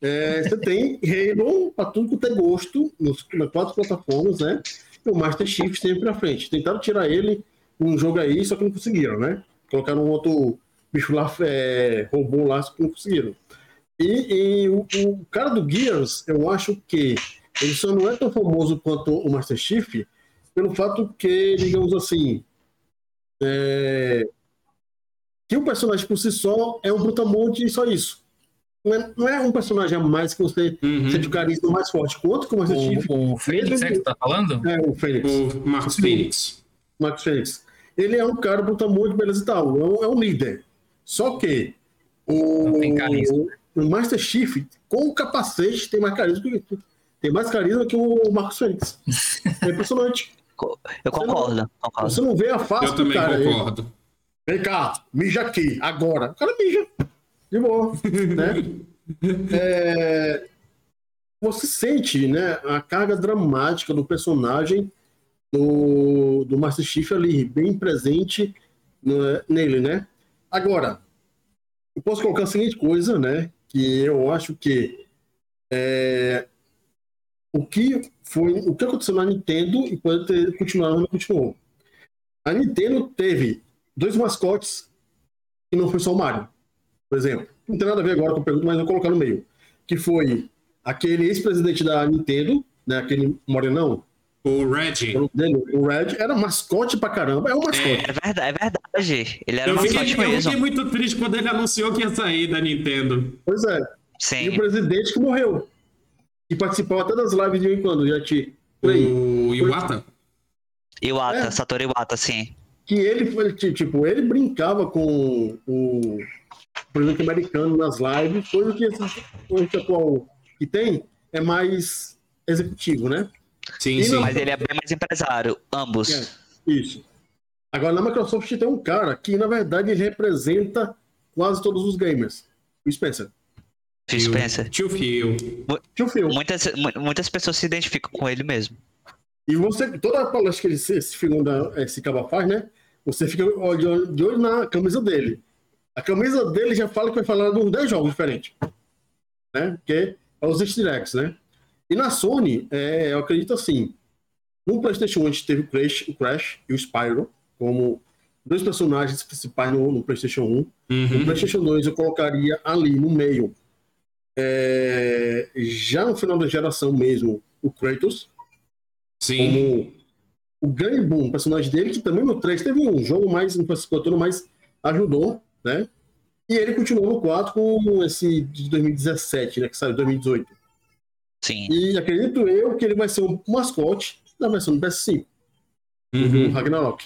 é, você tem Halo para tudo que tem gosto nos, nas quatro plataformas, né? E o Master Chief sempre à frente. Tentaram tirar ele um jogo aí, só que não conseguiram, né? Colocaram um outro bicho lá, é, robô lá, só que não conseguiram. E, e o, o cara do Gears, eu acho que ele só não é tão famoso quanto o Master Chief pelo fato que, digamos assim, é, que o personagem por si só é um brutamonte e só isso. Não é, não é um personagem a mais que você uhum. sente o carisma mais forte. Quanto que o Master Chief O, o Fênix, é que tá falando? é o Fênix, O Marcos Phoenix. Max Fênix. Ele é um cara brutamonte, beleza e tal. É um, é um líder. Só que o, Não tem carisma. O Master Chief, com o capacete, tem mais carisma que, tem mais carisma que o Marcos Fênix. É impressionante. Eu concordo, concordo. Você não vê a face Eu do também cara. concordo. Vem cá, mija aqui, agora. O cara mija. De boa. né? É, Você sente né, a carga dramática do personagem do, do Master Chief ali, bem presente né, nele, né? Agora, eu posso colocar a seguinte coisa, né? Que eu acho que é, o que foi, o que aconteceu na Nintendo e pode ter continuado, não continuou. A Nintendo teve dois mascotes e não foi só o Mario, por exemplo. Não tem nada a ver agora com a pergunta, mas vou colocar no meio. Que foi aquele ex-presidente da Nintendo, né, aquele morenão, O Reggie. o nome dele, o Red, era mascote pra caramba, é um mascote. É verdade, é verdade. Ele era Eu um fiquei, mascote eu mesmo. fiquei muito triste quando ele anunciou que ia sair da Nintendo. Pois é. E Sim. o presidente que morreu. E participava até das lives de vez em quando, já te. O Iwata. Iwata, É. Satoru Iwata, sim. Que ele foi, ti- tipo, ele brincava com o presidente americano nas lives, coisa que esse atual que tem é mais executivo, né? Sim, sim. Mas ele é bem mais empresário, ambos. É. Isso. Agora, na Microsoft tem um cara que, na verdade, ele representa quase todos os gamers. O Spencer. Phil Spencer. Tio Phil. Tio Phil. Muitas, mu- muitas pessoas se identificam com ele mesmo. E você, toda a palestra que ele, esse filho da, esse caba faz, né? Você fica de olho, de olho na camisa dele. A camisa dele já fala que vai falar de uns 10 jogos diferentes. Né? Porque é os easter eggs, né? E na Sony, é, eu acredito assim, no PlayStation 1 a gente teve o Crash, o Crash e o Spyro como dois personagens principais no, no PlayStation 1. No Uhum. PlayStation 2 eu colocaria ali no meio, é, já no final da geração mesmo, o Kratos, Sim. como o grande boom, personagem dele, que também no 3 teve um jogo mais, todo, mas ajudou, né? E ele continuou no 4 com esse de 2017, né? Que saiu em 2018. Sim. E acredito eu que ele vai ser um mascote da versão do PS5, do Uhum. Ragnarok.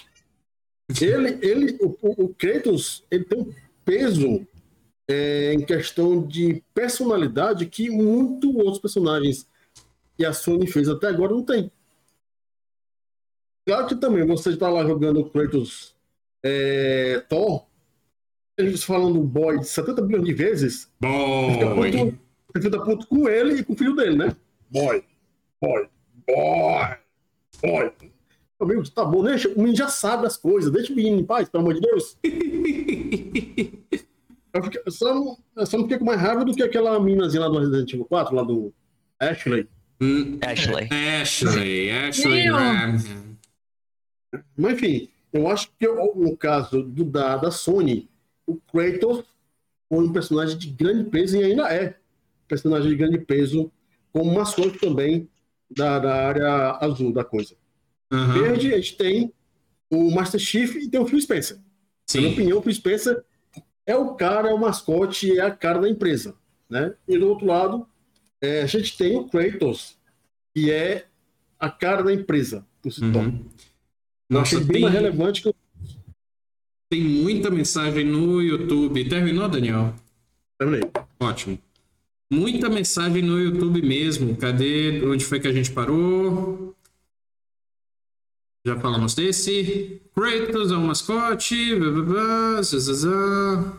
Ele, ele, o, o- o Kratos, ele tem um peso é, em questão de personalidade que muito outros personagens que a Sony fez até agora não tem. Claro que também você está lá jogando o Kratos é, Thor, eles falando boy 70 bilhões de vezes, Boy. puto, você fica puto com ele e com o filho dele, né? Boy, boy, boy, boy. Amigo, tá bom, deixa, o menino já sabe as coisas, deixa o menino em paz, pelo amor de Deus. Eu, fiquei- eu só, não- eu só não fiquei com mais raiva do que aquela meninazinha lá do Resident Evil 4, lá do Ashley. Hum, Ashley. Ashley, Ashley Meu. Graham. Mas enfim, eu acho que eu- no caso do, da, da Sony, o Kratos foi um personagem de grande peso e ainda é personagem de grande peso, como mascote também da, da área azul da coisa. Aham, Verde, a gente tem o Master Chief e tem o Phil Spencer. Na minha Sim. opinião, o Phil Spencer é o cara, é o mascote, é a cara da empresa. Né? E do outro lado, é, a gente tem o Kratos, que é a cara da empresa, por si. Uhum. Eu Nossa, achei bem tem, mais relevante que o tem muita mensagem no YouTube. Terminou, Daniel? Terminei. Ótimo. Muita mensagem no YouTube mesmo. Cadê? Onde foi que a gente parou? Já falamos desse. Kratos é um mascote. Blá, blá, blá, zá, zá, zá.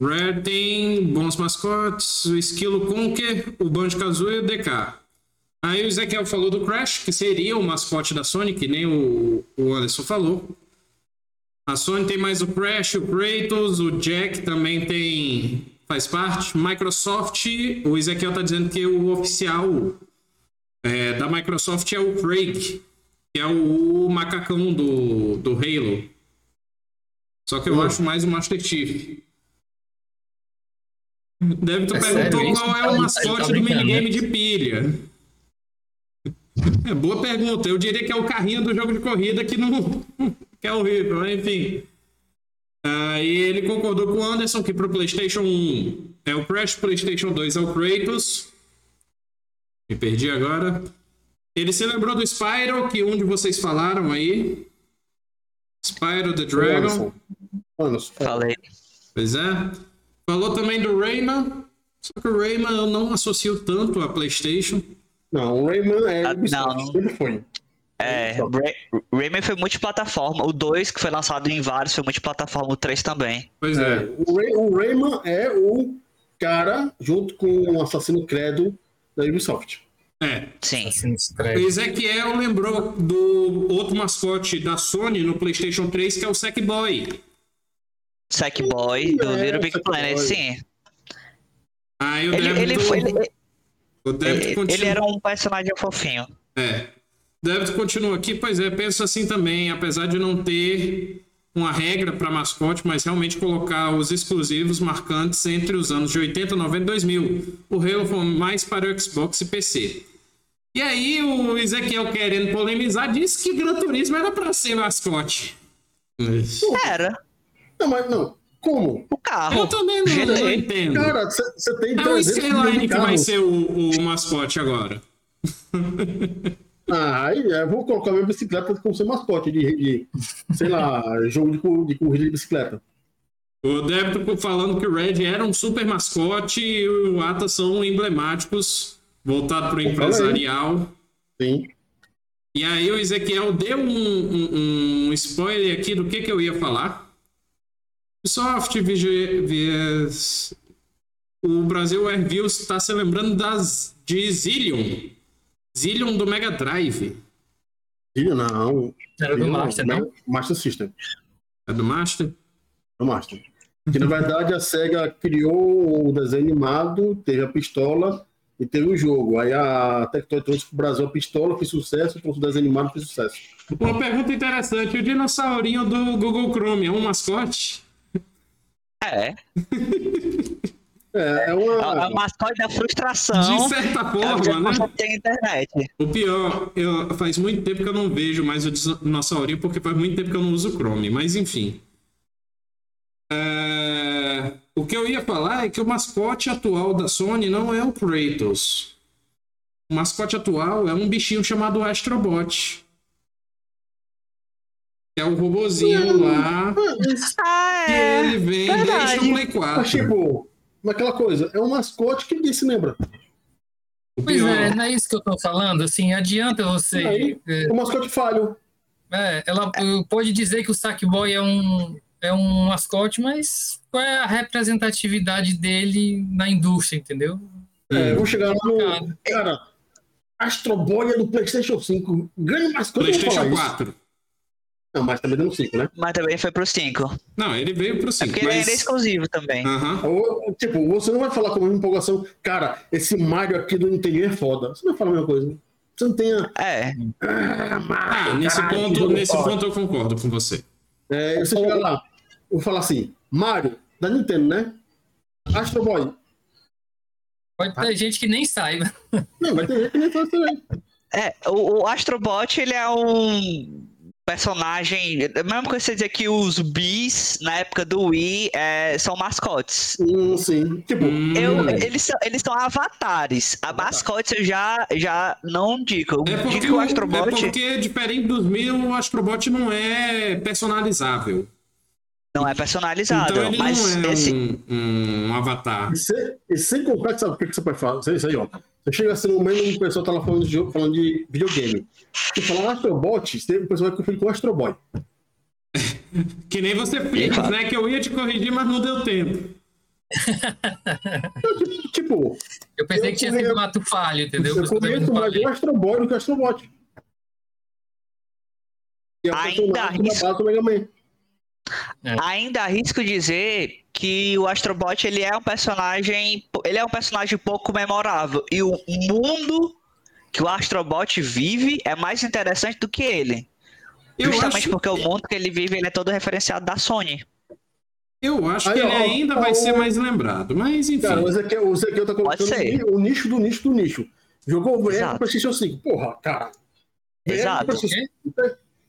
Red tem bons mascotes. O Esquilo Conker, o Banjo-Kazooie e o DK. Aí o Ezequiel falou do Crash, que seria o mascote da Sony, que nem o, o Anderson falou. A Sony tem mais o Crash, o Kratos, o Jack também tem. Faz parte. Microsoft, o Ezequiel tá dizendo que o oficial é, da Microsoft é o Craig, que é o macacão do, do Halo. Só que eu acho mais o Master Chief. Deve tu É perguntou sério isso? qual é o tá mascote do brincando, minigame de pilha. É boa pergunta. Eu diria que é o carrinho do jogo de corrida que não. que é horrível, mas enfim. Ah, e ele concordou com o Anderson que pro PlayStation 1 é o Crash, PlayStation 2 é o Kratos. Me perdi agora. Ele se lembrou do Spyro, que um de vocês falaram aí. Spyro the Dragon. Anderson. Falei. Pois é. Falou também do Rayman. Só que o Rayman eu não associo tanto a PlayStation. Não, o Rayman é Ah, não. sempre foi. É, Ray- Rayman foi multiplataforma. O 2, que foi lançado em vários, foi multiplataforma. O 3 também. Pois É, é. o, Ray, o Rayman é o cara, junto com o Assassino Credo da Ubisoft. É. Sim. Ezequiel lembrou do outro mascote da Sony no PlayStation 3, que é o Sackboy. Sackboy, do É, Little Big Sackboy. Planet, sim. Aí o Ele, ele, foi, ele, ele, ele era um personagem fofinho. É. Débito continua aqui, pois é, penso assim também, apesar de não ter uma regra para mascote, mas realmente colocar os exclusivos marcantes entre os anos de 80, 90 e 2000. O Halo foi mais para o Xbox e PC. E aí o Ezequiel querendo polemizar disse que Gran Turismo era para ser mascote. Era. Não, mas não. Como? O carro. Eu também não, não GT. entendo. Cara, você tem É o 300 milhões de Skyline que vai ser o, o mascote agora. Ah, aí eu vou colocar minha bicicleta como ser mascote de, de sei lá, jogo de, de corrida de bicicleta. O débito falando que o Red era um super mascote e o Ata são emblemáticos, voltado para o empresarial. Sim. E aí o Ezequiel deu um, um- um spoiler aqui do que, que eu ia falar. Ubisoft, VS, o Brasil Airviews está se lembrando das de Zillion. Zillion do Mega Drive. Filho, não. Era do Filho, Master, não? Master System. É do Master? Do Master. Que na verdade a SEGA criou o desenho animado, teve a pistola e teve o jogo. Aí a Tectoy trouxe pro Brasil a pistola, fez sucesso, trouxe o desenho animado, fez sucesso. Uma pergunta interessante. O dinossaurinho do Google Chrome é um mascote? É. É, é É uma. o mascote da frustração. De certa É forma, né? tem internet. O pior, eu, faz muito tempo que eu não vejo mais o dinossaurinho, porque faz muito tempo que eu não uso o Chrome, mas enfim. É, O que eu ia falar é que o mascote atual da Sony não é o Kratos. O mascote atual é um bichinho chamado Astrobot. É o robozinho lá. Ah, Que é. ele vem verdade. desde o Play Mas, 4. tipo, aquela coisa, é um mascote que ninguém se lembra. Pois é, não é isso que eu tô falando. Assim, adianta você. Aí, é, O mascote falho. é, ela pode dizer que o Sackboy é um, é um mascote, mas qual é a representatividade dele na indústria, entendeu? É, vou chegar lá no. Cara, Astro Boy é do PlayStation 5. Grande mascote. PlayStation falar isso. 4. Não, mas também deu no 5, né? Mas também foi pro 5. Não, ele veio pro É 5. porque ele mas... ainda é exclusivo também. Ou, Tipo, você não vai falar com a mesma empolgação. Cara, esse Mario aqui do Nintendo é foda. Você não vai falar a mesma coisa. Você não tem a. É. Ah, Mario, Ah, nesse caralho, ponto, nesse foda. ponto eu concordo com você. É, você chega lá, eu vou falar assim: Mario, da Nintendo, né? Astro Boy. Pode ter gente que nem saiba. Não, vai ter gente que nem faz também. É, o, o Astrobot, ele é um personagem. É a mesma coisa que você dizer que os bis, na época do Wii, é, são mascotes. Hum, sim. Tipo, Hum, Eu, eles, são, eles são avatares. A mascotes eu já, já não digo. é Eu porque, digo o Astrobot. é porque, diferente dos mil, o Astrobot não é personalizável. Não é personalizado, Então ele mas não é esse. um, um avatar. E sem, e sem contar que sabe o que que você pode falar? Isso aí, ó. Você chega assim no meio o pessoal tá lá falando de, jogo, falando de videogame. Você fala Astrobot, você- o pessoal vai confundir com Astroboy. Que nem você fez, né? Que eu ia te corrigir, mas não deu tempo. Tipo, Eu pensei Eu que tinha sido um ato falho, entendeu? Eu que eu conheço não mais o Astroboy do que o Astrobot. Que é o Ainda arrisco. Man. Ainda arrisco dizer que o Astrobot ele é um personagem, ele é um personagem pouco memorável e o mundo que o Astrobot vive é mais interessante do que ele. Eu Justamente acho, porque o mundo que ele vive ele é todo referenciado da Sony. eu acho Aí, que ele ó, ainda ó, vai ó, ser mais lembrado. Mas enfim. Cara, o Ezequiel, o Ezequiel tá colocando ser. o nicho do nicho do nicho. Jogou o Exato. pro PlayStation 5. Porra, cara. Exato. 5.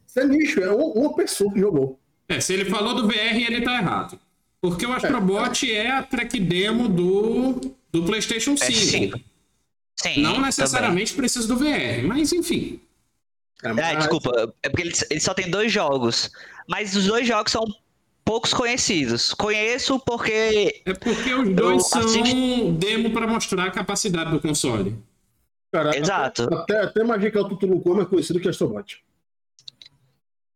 Isso é nicho, é uma uma pessoa que jogou. É, se ele falou do VR, ele tá errado. Porque o Astrobot é a track demo do, do PlayStation 5. cinco. Sim. Não necessariamente precisa do VR, mas enfim. também. É, mas- desculpa, é porque ele, ele só tem dois jogos. Mas os dois jogos são poucos conhecidos. Conheço porque É porque os dois são assisti- demo para mostrar a capacidade do console. Cara, Exato. Até, até, até Magical Tutulucum é conhecido que Astrobot.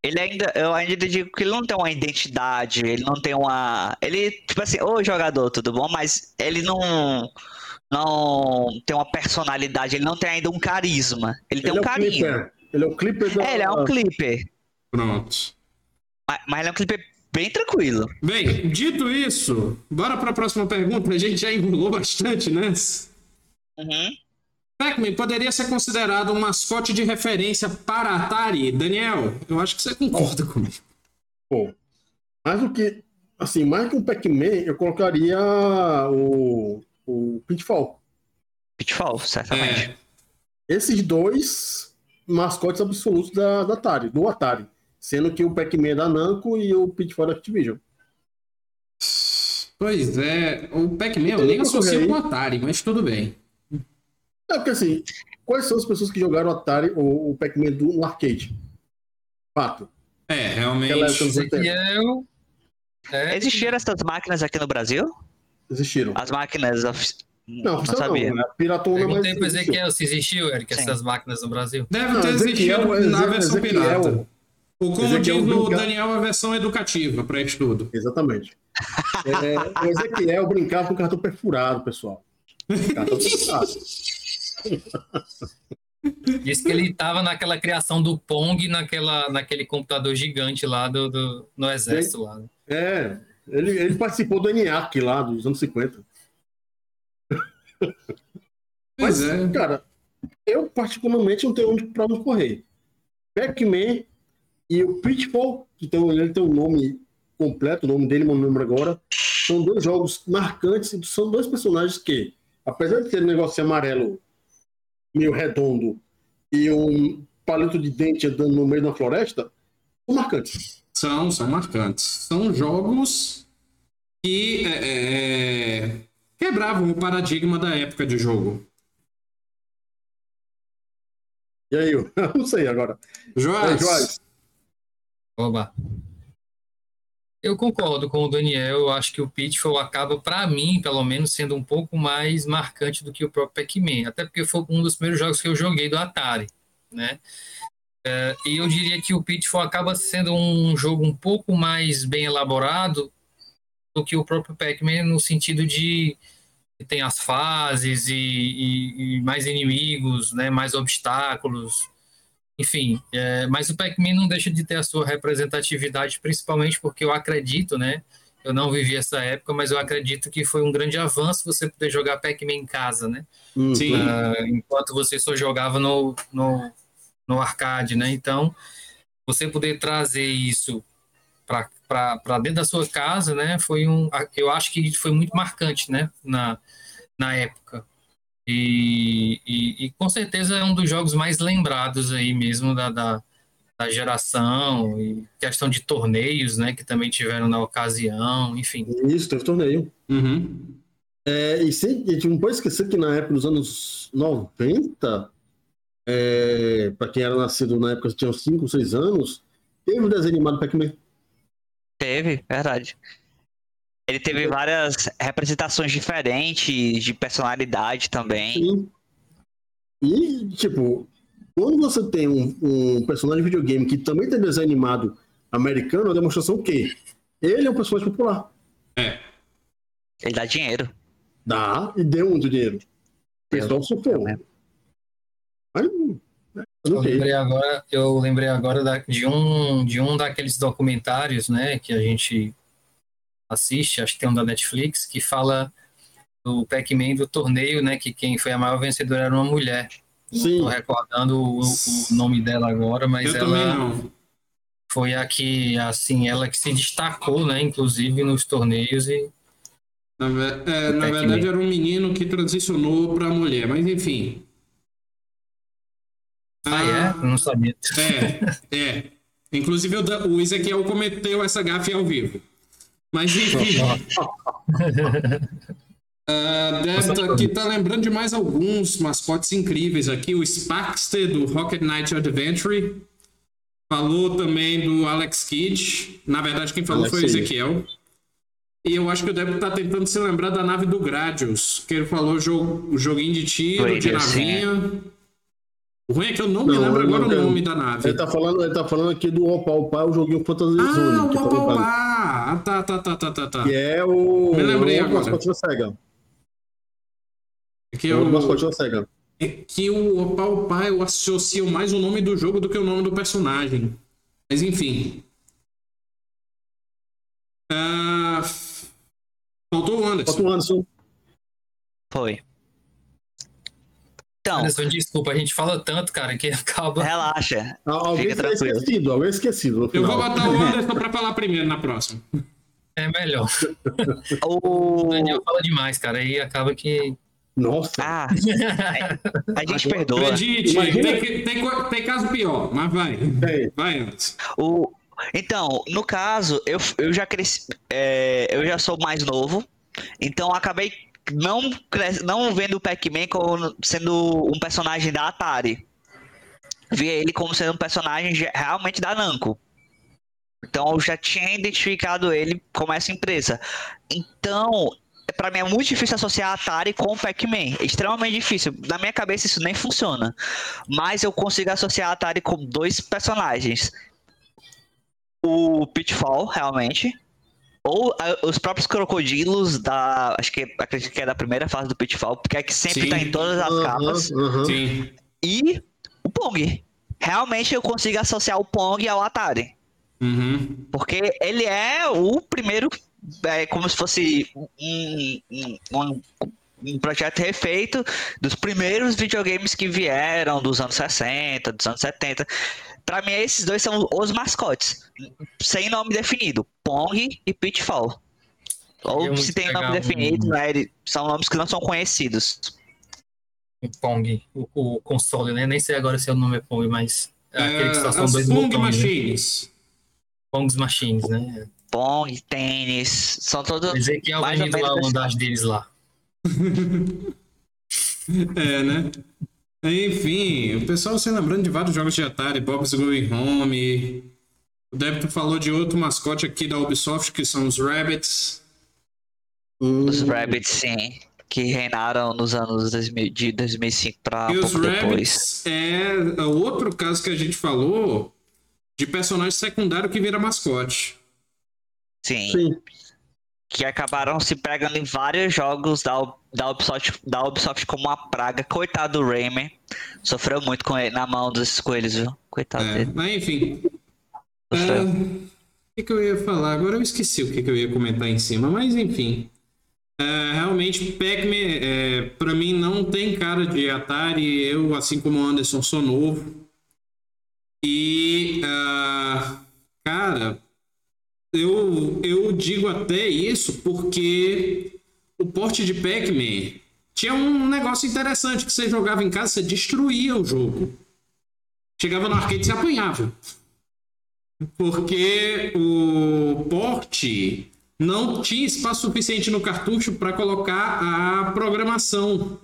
Ele ainda, eu ainda digo que ele não tem uma identidade, ele não tem uma. Ele, tipo assim, ô jogador, tudo bom? Mas ele não. Não tem uma personalidade, ele não tem ainda um carisma. Ele tem ele um é o carinho. Clipper. Ele é o Clipper da... É, ele é um clipper. Pronto. Mas, mas ele é um clipper bem tranquilo. Bem, dito isso, bora para a próxima pergunta. A gente já enrolou bastante nessa. Uhum. Pac-Man poderia ser considerado um mascote de referência para Atari? Daniel, eu acho que você concorda comigo. Pô, mais do que... Assim, mais que um Pac-Man, eu colocaria o, o Pitfall. Pitfall, certamente. É, Esses dois mascotes absolutos da, da Atari, do Atari. Sendo que o Pac-Man é da Namco e o Pitfall é da Activision. pois é, o Pac-Man eu Tem nem associo com o Atari, mas tudo bem. É porque assim, quais são as pessoas que jogaram Atari ou o Pac-Man do- no arcade? Fato. É, realmente. época dos 80. Ezequiel. É, Existiram essas máquinas aqui no Brasil? Existiram. As máquinas. Of... Não, não sabia. não. Né? Piratona, mas. Perguntei pro existiu. Ezequiel se existiu, Eric, Sim. essas máquinas no Brasil. Deve Não, ter existido na Eze- versão Ezequiel- pirata. Ou como diz o Daniel, a versão educativa para estudo. Exatamente. É, o Ezequiel brincava com cartão perfurado, pessoal. Cartão perfurado. Disse que ele tava naquela criação do Pong, naquela, naquele computador gigante lá do, do- no exército lá. É, ele, ele participou do ENIAC lá dos anos 50. Pois Mas, é. cara, eu particularmente não tenho onde, pra onde correr. Pac-Man e o Pitfall, que tem, ele tem um nome completo, o nome dele, não lembro agora, são dois jogos marcantes, são dois personagens que, apesar de ter um negócio amarelo meio redondo e um palito de dente andando no meio da floresta, são marcantes. São, são marcantes. São jogos que é, é, quebravam o paradigma da época de jogo. E aí, eu não sei agora. Joás. Joás. Oba. Eu concordo com o Daniel. Eu acho que o Pitfall acaba, para mim, pelo menos, sendo um pouco mais marcante do que o próprio Pac-Man. Até porque foi um dos primeiros jogos que eu joguei do Atari, né? É, e eu diria que o Pitfall acaba sendo um jogo um pouco mais bem elaborado do que o próprio Pac-Man, no sentido de tem as fases e, e, e mais inimigos, né? Mais obstáculos enfim, é, mas o Pac-Man não deixa de ter a sua representatividade, principalmente porque eu acredito, né? Eu não vivi essa época, mas eu acredito que foi um grande avanço você poder jogar Pac-Man em casa, né? Uhum. Sim. Uh, enquanto você só jogava no, no, no arcade, né? Então, você poder trazer isso para dentro da sua casa, né? Foi um, eu acho que foi muito marcante, né? Na, na época. E, e, e, com certeza é um dos jogos mais lembrados aí mesmo da, da, da, geração, e questão de torneios, né, que também tiveram na ocasião, enfim. Isso, teve torneio. Uhum. É, e, sem, e não pode esquecer que na época dos anos 90, é, para quem era nascido na época, tinha uns 5, 6 anos, teve um desenho animado Pac-Man. Teve, verdade. Ele teve várias representações diferentes de personalidade também. Sim. E, tipo, quando você tem um, um, personagem de videogame que também tem desenho animado americano, é uma demonstração que ele é um personagem popular. É. Ele dá dinheiro. Dá, e deu muito dinheiro. O pessoal sofreu. É. Mas, eu lembrei agora, eu lembrei agora da, de, um, de um daqueles documentários, né, que a gente assiste, acho que tem um da Netflix, que fala do Pac-Man do torneio, né? Que quem foi a maior vencedora era uma mulher. Sim. Não tô recordando o, o, nome dela agora, mas Eu ela foi a que, assim, ela que se destacou, né? Inclusive nos torneios e na, é, na verdade, era um menino que transicionou para mulher, mas enfim. Ah, ah é? Não sabia. É, é. Inclusive, o, o Ezequiel cometeu essa gafe ao vivo. Mas enfim. Uh, Débora aqui tá lembrando de mais alguns mascotes incríveis aqui. O Sparkster do Rocket Knight Adventure. Falou também do Alex Kidd. Na verdade, quem falou Alex foi o Ezequiel. E eu acho que o Débora tá tentando se lembrar da nave do Gradius. Que ele falou jogo, joguinho de tiro, de navinha. O ruim é que eu não, não me lembro agora o nome da nave. Ele tá falando, ele tá falando aqui do Opal Pai, o joguinho Fantasy ah, Zone. Ah, o Opal Ah, tá, tá, tá, tá, tá, tá. Que é o. Me lembrei o agora. mascote da SEGA. Que é o mascote da SEGA. É que o Opal Pai eu associo mais o nome do jogo do que o nome do personagem. Mas enfim. Uh... Faltou o Anderson. Faltou o Anderson. Foi. Então, Anderson, desculpa, a gente fala tanto, cara, que acaba. Relaxa. Alguém fica tranquilo. esquecido, alguém esquecido. Eu vou botar o Anderson pra falar primeiro na próxima. É melhor. O... o Daniel fala demais, cara, aí acaba que. Nossa. Ah, a gente perdoa. Acredite, tem, tem, tem, caso pior, mas vai. É. Vai, Anderson. O... Então, no caso, eu, eu já cresci. É, eu já sou mais novo, então acabei não, não vendo o Pac-Man como sendo um personagem da Atari. Via ele como sendo um personagem realmente da Namco. Então eu já tinha identificado ele como essa empresa. Então, para mim é muito difícil associar a Atari com o Pac-Man. É extremamente difícil. Na minha cabeça isso nem funciona. Mas eu consigo associar a Atari com dois personagens. O Pitfall, realmente, ou a, os próprios crocodilos da. Acho que acredito que é da primeira fase do Pitfall, porque é que sempre Sim. tá em todas as uhum, capas. Uhum. Sim. E o Pong. Realmente eu consigo associar o Pong ao Atari. Uhum. Porque ele é o primeiro. É como se fosse um, um, um, um projeto refeito dos primeiros videogames que vieram dos anos 60, dos anos 70. Para mim, esses dois são os mascotes, sem nome definido: Pong e Pitfall. Ou se tem nome definido, um... né, são nomes que não são conhecidos. O Pong, o, o, console, né? Nem sei agora se o nome é Pong, mas é, é aquele que só são dois Pong botões. Né? Machines. Né? Pong's Machines, né? Pong, tênis, são todos. Ezequiel vai indo lá o andar deles lá. é, né? Enfim, o pessoal se lembrando de vários jogos de Atari, Bob's Going Home. O Débito falou de outro mascote aqui da Ubisoft, que são os Rabbits. Os Rabbits, sim. Que reinaram nos anos 2000, de 2005 para E os pouco Rabbits depois. é o outro caso que a gente falou de personagem secundário que vira mascote. Sim. Sim. Que acabaram se pegando em vários jogos da, U- da, Ubisoft, da Ubisoft como uma praga. Coitado do Rayman. Sofreu muito com ele, na mão desses coelhos, viu? Coitado É, dele. mas enfim. Sofreu. Ah, O que, que eu ia falar? Agora eu esqueci o que, que eu ia comentar em cima, mas enfim. É, realmente, Pac-Man, é, pra mim, não tem cara de Atari. Eu, assim como o Anderson, sou novo. E, ah, cara, eu, eu digo até isso porque o porte de Pac-Man tinha um negócio interessante que você jogava em casa, você destruía o jogo. Chegava no arcade e você apanhava. Porque o porte não tinha espaço suficiente no cartucho para colocar a programação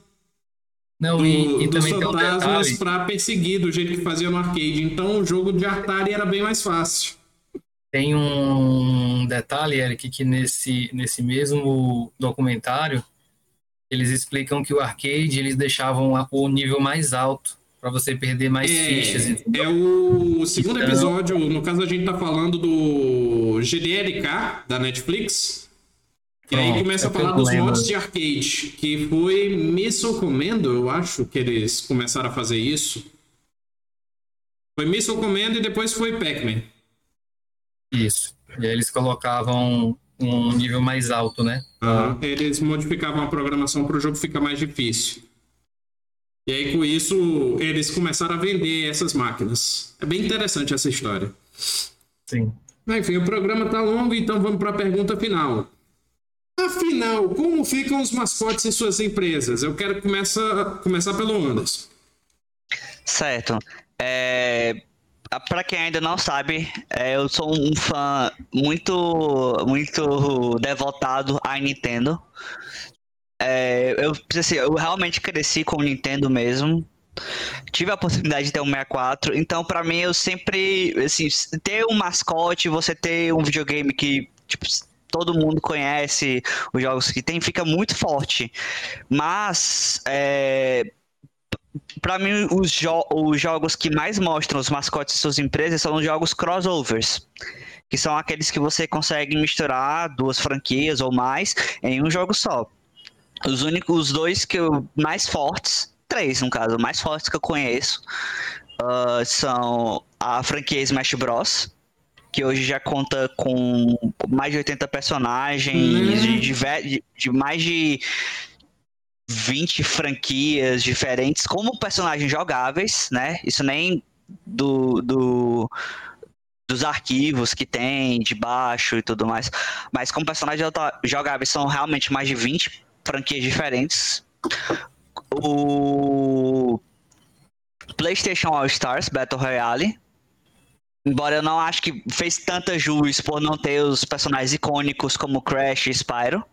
Não, do- e, e dos fantasmas para perseguir do jeito que fazia no arcade. Então o jogo de Atari era bem mais fácil. Tem um detalhe, Eric, que nesse, nesse mesmo documentário eles explicam que o arcade eles deixavam o nível mais alto para você perder mais fichas. É, entendeu? é o segundo Então- episódio, no caso a gente tá falando do GDLK da Netflix. E aí começa a é falar dos lembro. mods de arcade, que foi Missile Commando, eu acho que eles começaram a fazer isso. Foi Missile Commando e depois foi Pac-Man. Isso. E aí eles colocavam um nível mais alto, né? Aham. Eles modificavam a programação para o jogo ficar mais difícil. E aí, com isso, eles começaram a vender essas máquinas. É bem interessante essa história. Sim. Mas, Enfim, o programa tá longo, então vamos para a pergunta final. Afinal, como ficam os mascotes em suas empresas? Eu quero começar, começar pelo Anderson. Certo. É, para quem ainda não sabe, é, eu sou um fã muito, muito devotado à Nintendo. É, eu, assim, eu realmente cresci com o Nintendo mesmo. Tive a possibilidade de ter um 64, então pra mim eu sempre, assim, ter um mascote, você ter um videogame que, tipo, todo mundo conhece, os jogos que tem, fica muito forte. Mas, é, Pra mim, os, jo- os jogos que mais mostram os mascotes de suas empresas são os jogos crossovers. Que são aqueles que você consegue misturar duas franquias ou mais em um jogo só. Os únicos, os dois que eu, mais fortes, três no caso, mais fortes que eu conheço, ah, são a franquia Smash Bros. Que hoje já conta com mais de 80 personagens, Né? de, de- de mais de 20 franquias diferentes como personagens jogáveis, né? Isso nem do, do- dos arquivos que tem de baixo e tudo mais, mas como personagens jogáveis são realmente mais de 20 franquias diferentes. O PlayStation All Stars Battle Royale Embora eu não acho que fez tanta jus por não ter os personagens icônicos como Crash e Spyro.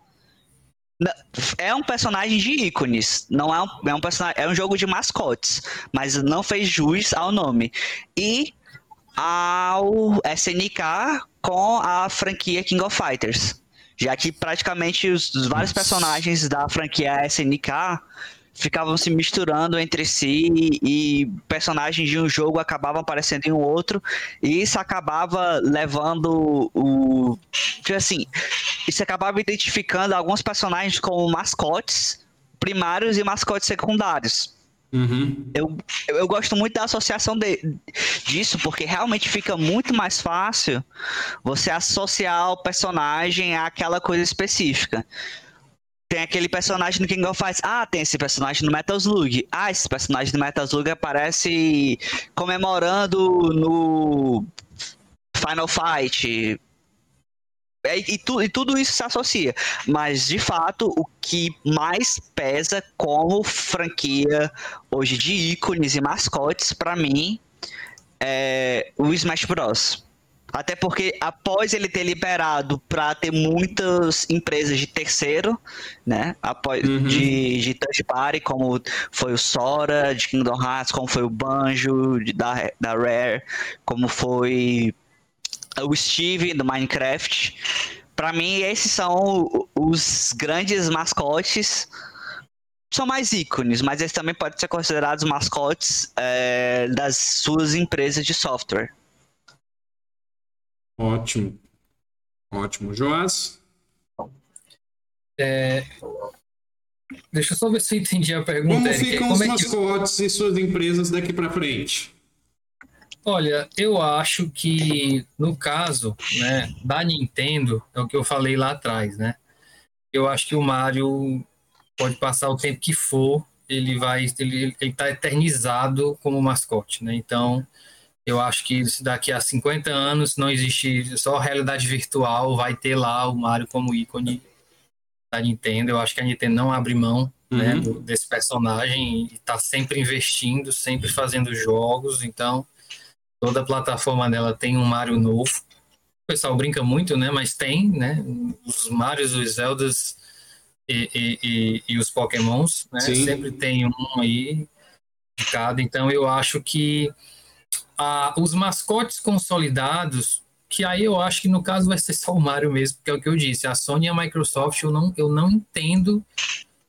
É um personagem de ícones, não é um, é um personagem, é um jogo de mascotes, mas não fez jus ao nome. E ao SNK com a franquia King of Fighters, já que praticamente os, os vários personagens da franquia SNK ficavam se misturando entre si e personagens de um jogo acabavam aparecendo em um outro e isso acabava levando o tipo assim isso acabava identificando alguns personagens como mascotes primários e mascotes secundários Uhum. eu, eu, eu gosto muito da associação de- disso, porque realmente fica muito mais fácil você associar o personagem àquela coisa específica. Tem aquele personagem no King of Fighters. Ah, tem esse personagem no Metal Slug. Ah, esse personagem no Metal Slug aparece comemorando no Final Fight. É, E, tu- e tudo isso se associa. Mas, de fato, o que mais pesa como franquia hoje de ícones e mascotes, pra mim, é o Smash Bros. Até porque após ele ter liberado para ter muitas empresas de terceiro, né? Após, uhum. de, de touch party, como foi o Sora, de Kingdom Hearts, como foi o Banjo, de, da, da Rare, como foi o Steve do Minecraft. Para mim, esses são os grandes mascotes são mais ícones, mas eles também podem ser considerados mascotes é, das suas empresas de software. Ótimo. Ótimo. Joás? É... Deixa eu só ver se eu entendi a pergunta. Como ficam Como os é mascotes que... e suas empresas daqui para frente? Olha, eu acho que no caso né, da Nintendo, é o que eu falei lá atrás, né? Eu acho que o Mario pode passar o tempo que for, ele vai, ele, ele tá eternizado como mascote, né? Então, eu acho que daqui a 50 anos não existe só realidade virtual, vai ter lá o Mario como ícone da Nintendo. Eu acho que a Nintendo não abre mão né, uhum. né, do, desse personagem e está sempre investindo, sempre fazendo jogos. Então, toda a plataforma dela tem um Mario novo. O pessoal brinca muito, né? Mas tem, né? Os Marios, os Zeldas e, e, e, e os Pokémons, né? Sim. Sempre tem um aí de cada. Então eu acho que os mascotes consolidados, que aí eu acho que no caso vai ser só o Mario mesmo, porque é o que eu disse, a Sony e a Microsoft eu não, eu não entendo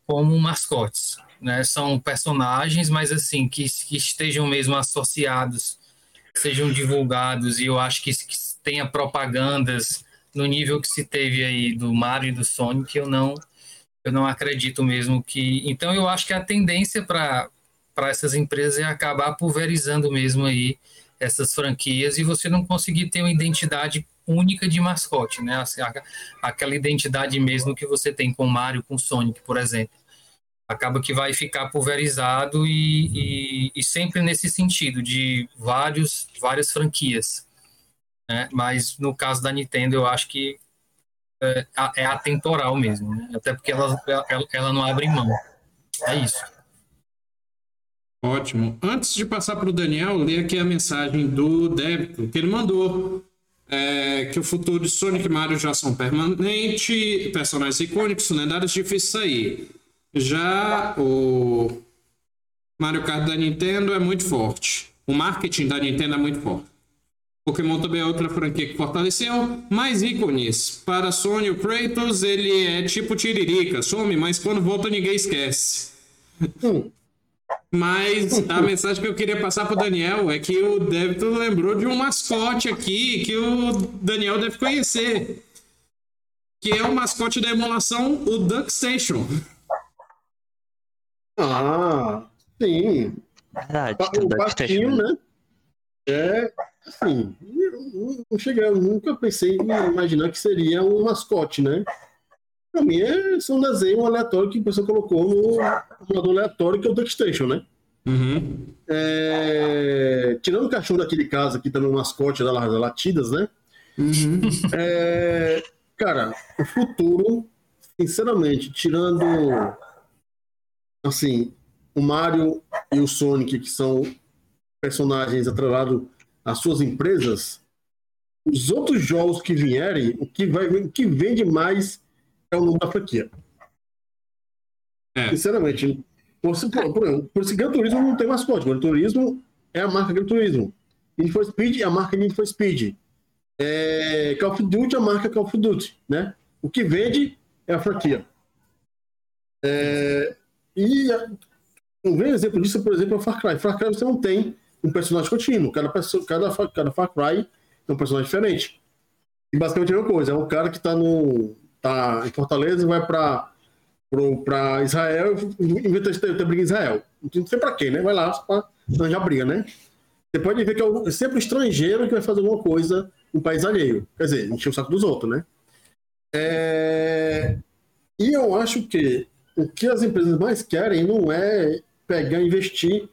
como mascotes. Né? São personagens, mas assim, que, que estejam mesmo associados, sejam divulgados, e eu acho que, que tenha propagandas no nível que se teve aí do Mario e do Sonic, eu não eu não acredito mesmo que. Então, eu acho que a tendência para essas empresas é acabar pulverizando mesmo aí essas franquias e você não conseguir ter uma identidade única de mascote, né? Assim, aquela identidade mesmo que você tem com Mario, com Sonic, por exemplo. Acaba que vai ficar pulverizado e, e, e sempre nesse sentido, de vários, várias franquias. Né? Mas no caso da Nintendo, eu acho que é, é atemporal mesmo, né? até porque ela, ela, ela não abre mão. É isso. Ótimo. Antes de passar para o Daniel, ler aqui a mensagem do débito que ele mandou. É, que o futuro de Sonic e Mario já são permanentes, personagens icônicos, lendários, difíceis sair. Já o Mario Kart da Nintendo é muito forte. O marketing da Nintendo é muito forte. Pokémon também é outra franquia que fortaleceu. Mais ícones. Para Sony, o Kratos, ele é tipo Tiririca. Some, mas quando volta ninguém esquece. Hum. Mas a mensagem que eu queria passar para o Daniel é que o Débito lembrou de um mascote aqui que o Daniel deve conhecer. Que é o mascote da emulação, o Duck Station. Ah, sim. Verdade, o Patinho, né? É, assim, não cheguei, nunca pensei em imaginar que seria um mascote, né? Pra mim é só um desenho aleatório que a pessoa colocou no modo aleatório, que é o DuckStation, né? Uhum. É... Tirando o cachorro daquele caso aqui também, o mascote das latidas, né? Uhum. É... Cara, o futuro, sinceramente, tirando assim, o Mario e o Sonic, que são personagens atrelados às suas empresas, os outros jogos que vierem, o que, vai, o que vende mais é o nome da franquia. É. Sinceramente, por, por, por, por esse Gran Turismo não tem mascote. Gran Turismo é a marca Gran Turismo. Need for Speed é a marca Need for Speed. É, Call of Duty é a marca Call of Duty. Né? O que vende é a franquia. É, e um grande exemplo disso, por exemplo, é o Far Cry. Far Cry você não tem um personagem contínuo. Cada, cada, cada Far Cry é um personagem diferente. E basicamente é a mesma coisa. É um cara que está no, tá em Fortaleza e vai para Israel e de ter, ter briga em Israel. Não sei para quê, né? Vai lá para arranjar briga, né? Você pode ver que é sempre estrangeiro que vai fazer alguma coisa no país alheio. Quer dizer, encher o saco dos outros, né? É... E eu acho que o que as empresas mais querem não é pegar e investir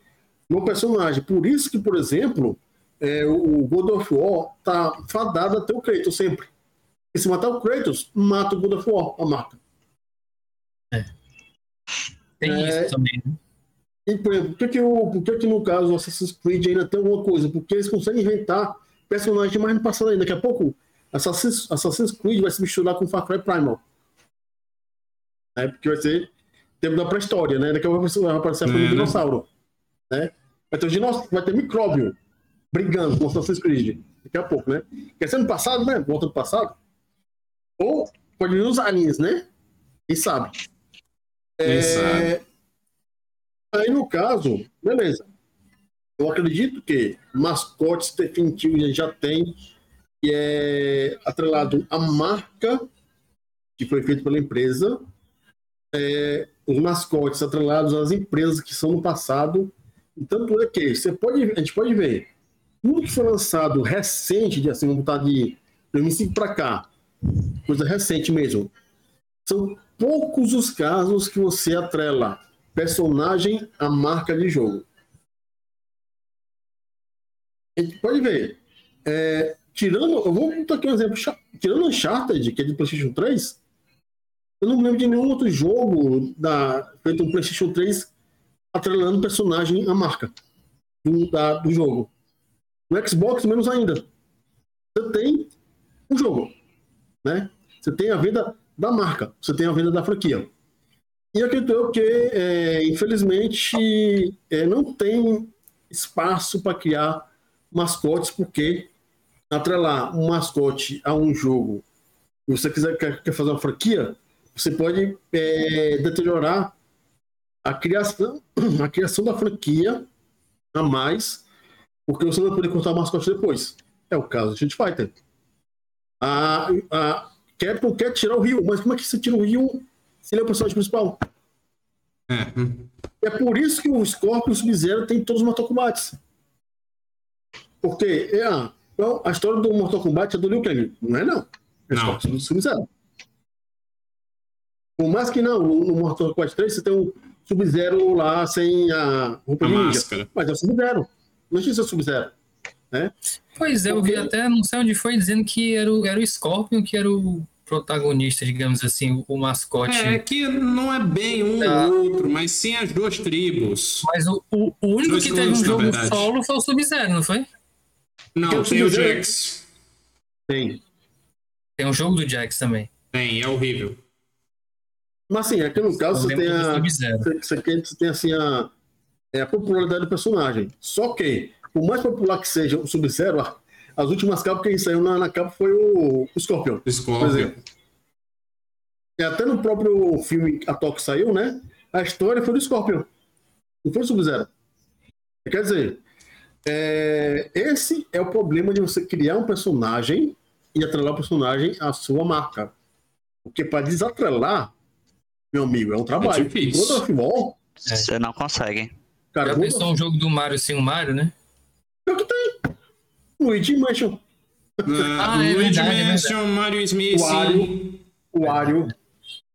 no personagem. Por isso que, por exemplo, é, o God of War tá fadado até o Kratos sempre. E se matar o Kratos, mata o God of War, a marca. É. Tem é, isso também, né? E, por exemplo, por que, que, o, por que, que no caso o Assassin's Creed ainda tem alguma coisa? Porque eles conseguem inventar personagem mais no passado ainda. Daqui a pouco, Assassin's, Assassin's Creed vai se misturar com Far Cry Primal. É, porque vai ser tempo da pré-história, né? Daqui a pouco vai aparecer a é, dinossauro. Né? Vai ter, dinossauro, vai ter micróbio brigando com Assassin's Creed. Daqui a pouco, né? Quer ser no passado, né? Volta do passado. Ou pode vir os né? Quem sabe? Quem é... sabe? Aí, no caso, beleza. Eu acredito que mascotes definitivos já tem, que é atrelado à marca que foi feita pela empresa, é, os mascotes atrelados às empresas que são no passado. Tanto é que você pode, a gente pode ver tudo que foi lançado recente, de assim, vamos botar de 2005 para cá, coisa recente mesmo, são poucos os casos que você atrela personagem à marca de jogo. A gente pode ver. É, tirando, eu vou botar aqui um exemplo. Tirando Uncharted, que é de PlayStation 3, eu não lembro de nenhum outro jogo da, feito no PlayStation 3 atrelando personagem à marca do, da, do jogo. No Xbox, menos ainda. Você tem um jogo, né? Você tem a venda da marca, você tem a venda da franquia. E acredito que, é, infelizmente, é, não tem espaço para criar mascotes, porque atrelar um mascote a um jogo, e você quiser quer, fazer uma franquia, você pode é, deteriorar a criação, a criação da franquia a mais, porque você não vai poder cortar o mascote depois. É o caso do Street Fighter. A, a Capcom quer tirar o Rio, mas como é que você tira o Rio se ele é o personagem principal? É. é por isso que o Scorpion e o Sub-Zero tem todos os Mortal Kombat. Porque é, a, então, a história do Mortal Kombat é do Liu Kang. Não é, não. É não. do Sub-Zero. Por mais que não, no Mortal Kombat 3 você tem um Sub-Zero lá sem a roupa a de máscara. Mas é o Sub-Zero. Não tinha o Sub-Zero. Né? Pois é, eu vi até, não sei onde foi, dizendo que era o, era o Scorpion que era o protagonista, digamos assim, o mascote. É, que não é bem um tá. ou outro, mas sim as duas tribos. Mas o, o, o único Dois que teve um jogo solo foi o Sub-Zero, não foi? Não, tem, tem o Jax. Tem. Tem um jogo do Jax também. Tem, é horrível. Mas assim, aqui no caso você tem a. Você, você tem assim a, é a popularidade do personagem. Só que, por mais popular que seja o Sub-Zero, as últimas capas que saiu na, na capa foi o, o Scorpion. Scorpion. E até no próprio filme atual que saiu, né? A história foi do Scorpion. Não foi do Sub-Zero. Quer dizer, é, esse é o problema de você criar um personagem e atrelar o personagem à sua marca. Porque para desatrelar, meu amigo, é um trabalho. É difícil. Futebol, é. Você não consegue. Cara, Já pensou um jogo do Mario sem o Mario, né? É o que tem. Luigi Mansion. Ah, ah é Luigi verdade, Mansion, é Mario Smith. O Wario. O Wario.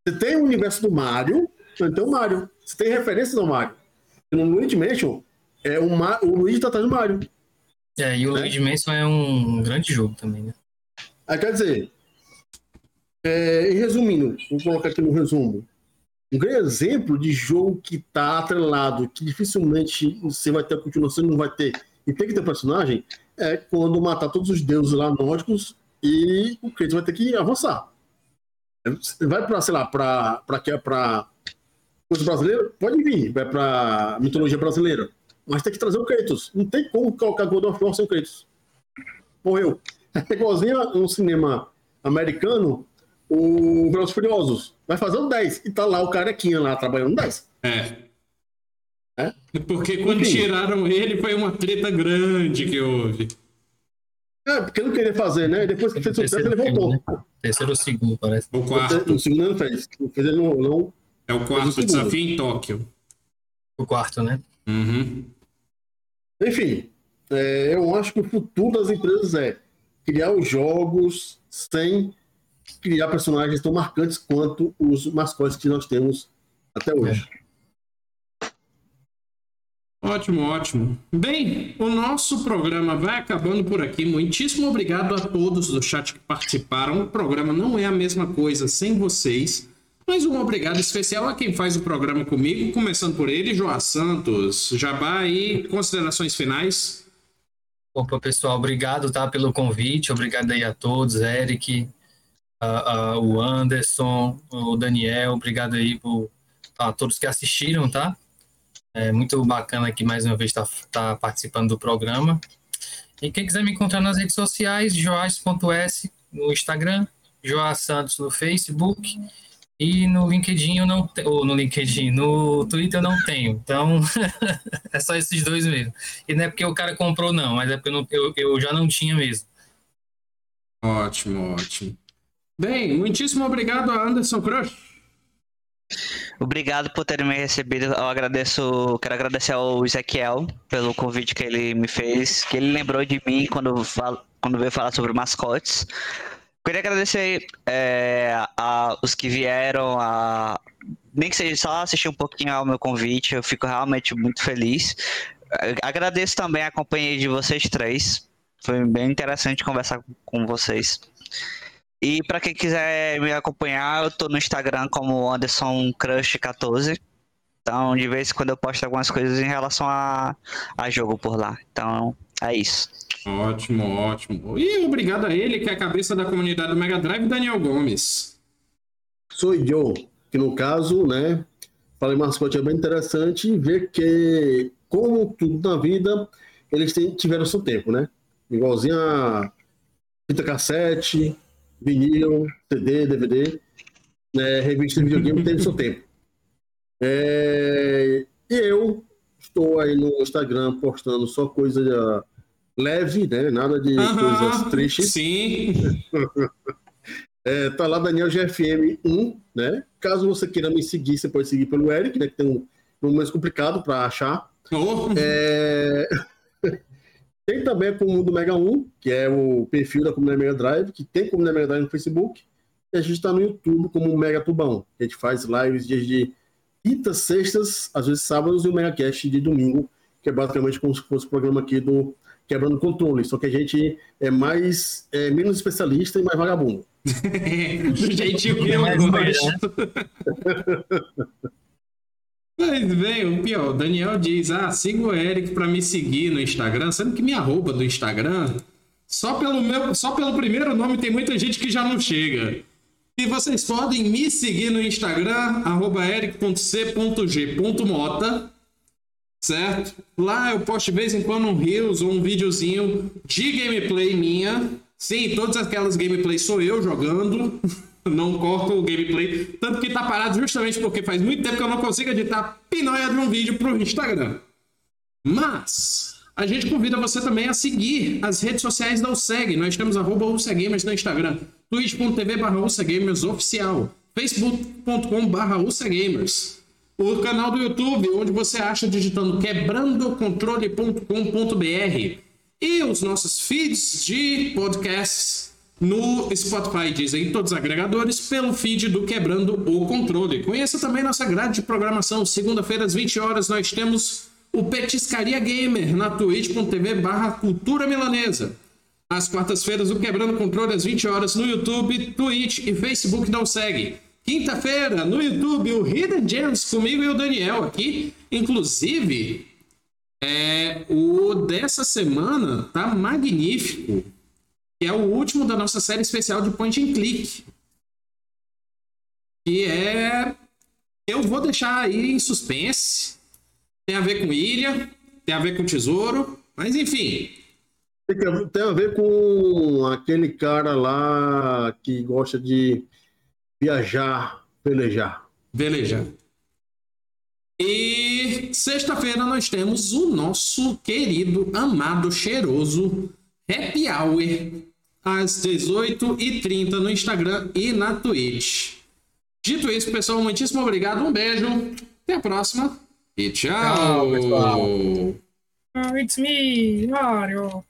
Você tem o universo do Mario, então o Mario. Você tem referências ao Mario. No Luigi Mansion, é o, Ma... o Luigi tá atrás do Mario. É, e o né? Luigi Mansion é um grande jogo também, né? Aí quer dizer, é, resumindo, vou colocar aqui no resumo. Um grande exemplo de jogo que está atrelado, que dificilmente você vai ter a continuação, não vai ter, e tem que ter personagem, é quando matar todos os deuses lá nórdicos e o Kratos vai ter que avançar. Vai para, sei lá, para para coisa brasileira? Pode vir, vai para mitologia brasileira. Mas tem que trazer o Kratos. Não tem como colocar God of War sem o Kratos. Morreu. É igualzinho um cinema americano, o Velozes Furiosos. Vai fazer o 10. E tá lá o carequinha lá trabalhando 10. É. é. Porque quando Enfim. tiraram ele foi uma treta grande que houve. É, porque não queria fazer, né? Depois que fez o sucesso, ele voltou. Né? Terceiro ou segundo, parece. O quarto. O segundo ele não fez. O fez ele não, não... É o quarto o desafio em Tóquio. O quarto, né? Uhum. Enfim, é, eu acho que o futuro das empresas é criar os jogos sem criar personagens tão marcantes quanto os mascotes que nós temos até hoje. Ótimo, ótimo. Bem, o nosso programa vai acabando por aqui. Muitíssimo obrigado a todos do chat que participaram. O programa não é a mesma coisa sem vocês. Mas um obrigado especial a quem faz o programa comigo, começando por ele, João Santos. Jabá e considerações finais. Opa, pessoal, obrigado tá, pelo convite, obrigado aí a todos, Eric, o Anderson, o Daniel, obrigado aí por, a todos que assistiram, tá? É muito bacana aqui mais uma vez estar tá, participando do programa. E quem quiser me encontrar nas redes sociais, joás.s no Instagram, Joás Santos no Facebook e no LinkedIn eu não ou no LinkedIn, no Twitter eu não tenho. Então, é só esses dois mesmo. E não é porque o cara comprou, não, mas é porque eu, não, eu, eu já não tinha mesmo. Ótimo, ótimo. Bem, muitíssimo obrigado a Anderson Crush. Obrigado por terem me recebido. Eu agradeço, quero agradecer ao Ezequiel pelo convite que ele me fez, que ele lembrou de mim quando, quando veio falar sobre mascotes. Queria agradecer é, a, os que vieram, a, nem que seja só assistir um pouquinho ao meu convite, eu fico realmente muito feliz. Agradeço também a companhia de vocês três, foi bem interessante conversar com vocês. E para quem quiser me acompanhar, eu tô no Instagram como Anderson Crush 14. Então, de vez em quando eu posto algumas coisas em relação a, a jogo por lá. Então, é isso. Ótimo, ótimo. E obrigado a ele, que é a cabeça da comunidade do Mega Drive, Daniel Gomes. Sou eu, que no caso, né, falei mascote é bem interessante ver que, como tudo na vida, eles tiveram seu tempo, né? Igualzinho a fita cassete, vinil, CD, DVD, né, revista de videogame teve seu tempo. É, e eu estou aí no Instagram postando só coisa leve, né? Nada de coisas tristes. Sim. é, tá lá Daniel GFM 1, né? Caso você queira me seguir, você pode seguir pelo Eric, né? Que tem um número mais complicado para achar. Oh. É... tem também com o Mundo Mega 1, que é o perfil da Comunidade Mega Drive, que tem Comunidade Mega Drive no Facebook. E a gente está no YouTube como Mega Tubão. A gente faz lives dias de quintas, sextas, às vezes sábados, e o Mega Cast de domingo, que é basicamente como se fosse o programa aqui do quebrando controle, só que a gente é mais é, menos especialista e mais vagabundo. Do jeitinho que eu gosto. Mas, o pior, o Daniel diz: Ah, siga o Eric para me seguir no Instagram, sendo que minha arroba do Instagram, só pelo, meu, só pelo primeiro nome tem muita gente que já não chega. E vocês podem me seguir no Instagram, eric.c.g.mota certo? Lá eu posto de vez em quando um Reels ou um videozinho de gameplay minha. Sim, todas aquelas gameplays sou eu jogando. Não corto o gameplay. Tanto que tá parado justamente porque faz muito tempo que eu não consigo editar pinóia de um vídeo pro Instagram. Mas a gente convida você também a seguir as redes sociais da USEG. Nós temos arroba no Instagram, twitch.tv barra oficial, facebook.com barra o canal do YouTube, onde você acha digitando quebrandocontrole.com.br e os nossos feeds de podcasts no Spotify, dizem todos os agregadores, pelo feed do Quebrando o Controle. Conheça também nossa grade de programação. Segunda-feira, às 20 horas, nós temos o Petiscaria Gamer na twitch.tv barra cultura milanesa. Às quartas-feiras, o Quebrando o Controle, às 20 horas, no YouTube, Twitch e Facebook não segue. Quinta-feira, no YouTube, o Hidden Gems comigo e o Daniel aqui. Inclusive, é, o dessa semana tá magnífico. Que é o último da nossa série especial de Point and Click. Que é. Eu vou deixar aí em suspense. Tem a ver com ilha, tem a ver com tesouro, mas enfim. Tem a ver com aquele cara lá que gosta de viajar, velejar. Velejar. E sexta-feira nós temos o nosso querido, amado, cheiroso Happy Hour às 18h30 no Instagram e na Twitch. Dito isso, pessoal, muitíssimo obrigado, um beijo, até a próxima e tchau! tchau pessoal. Oh, it's me, Mario!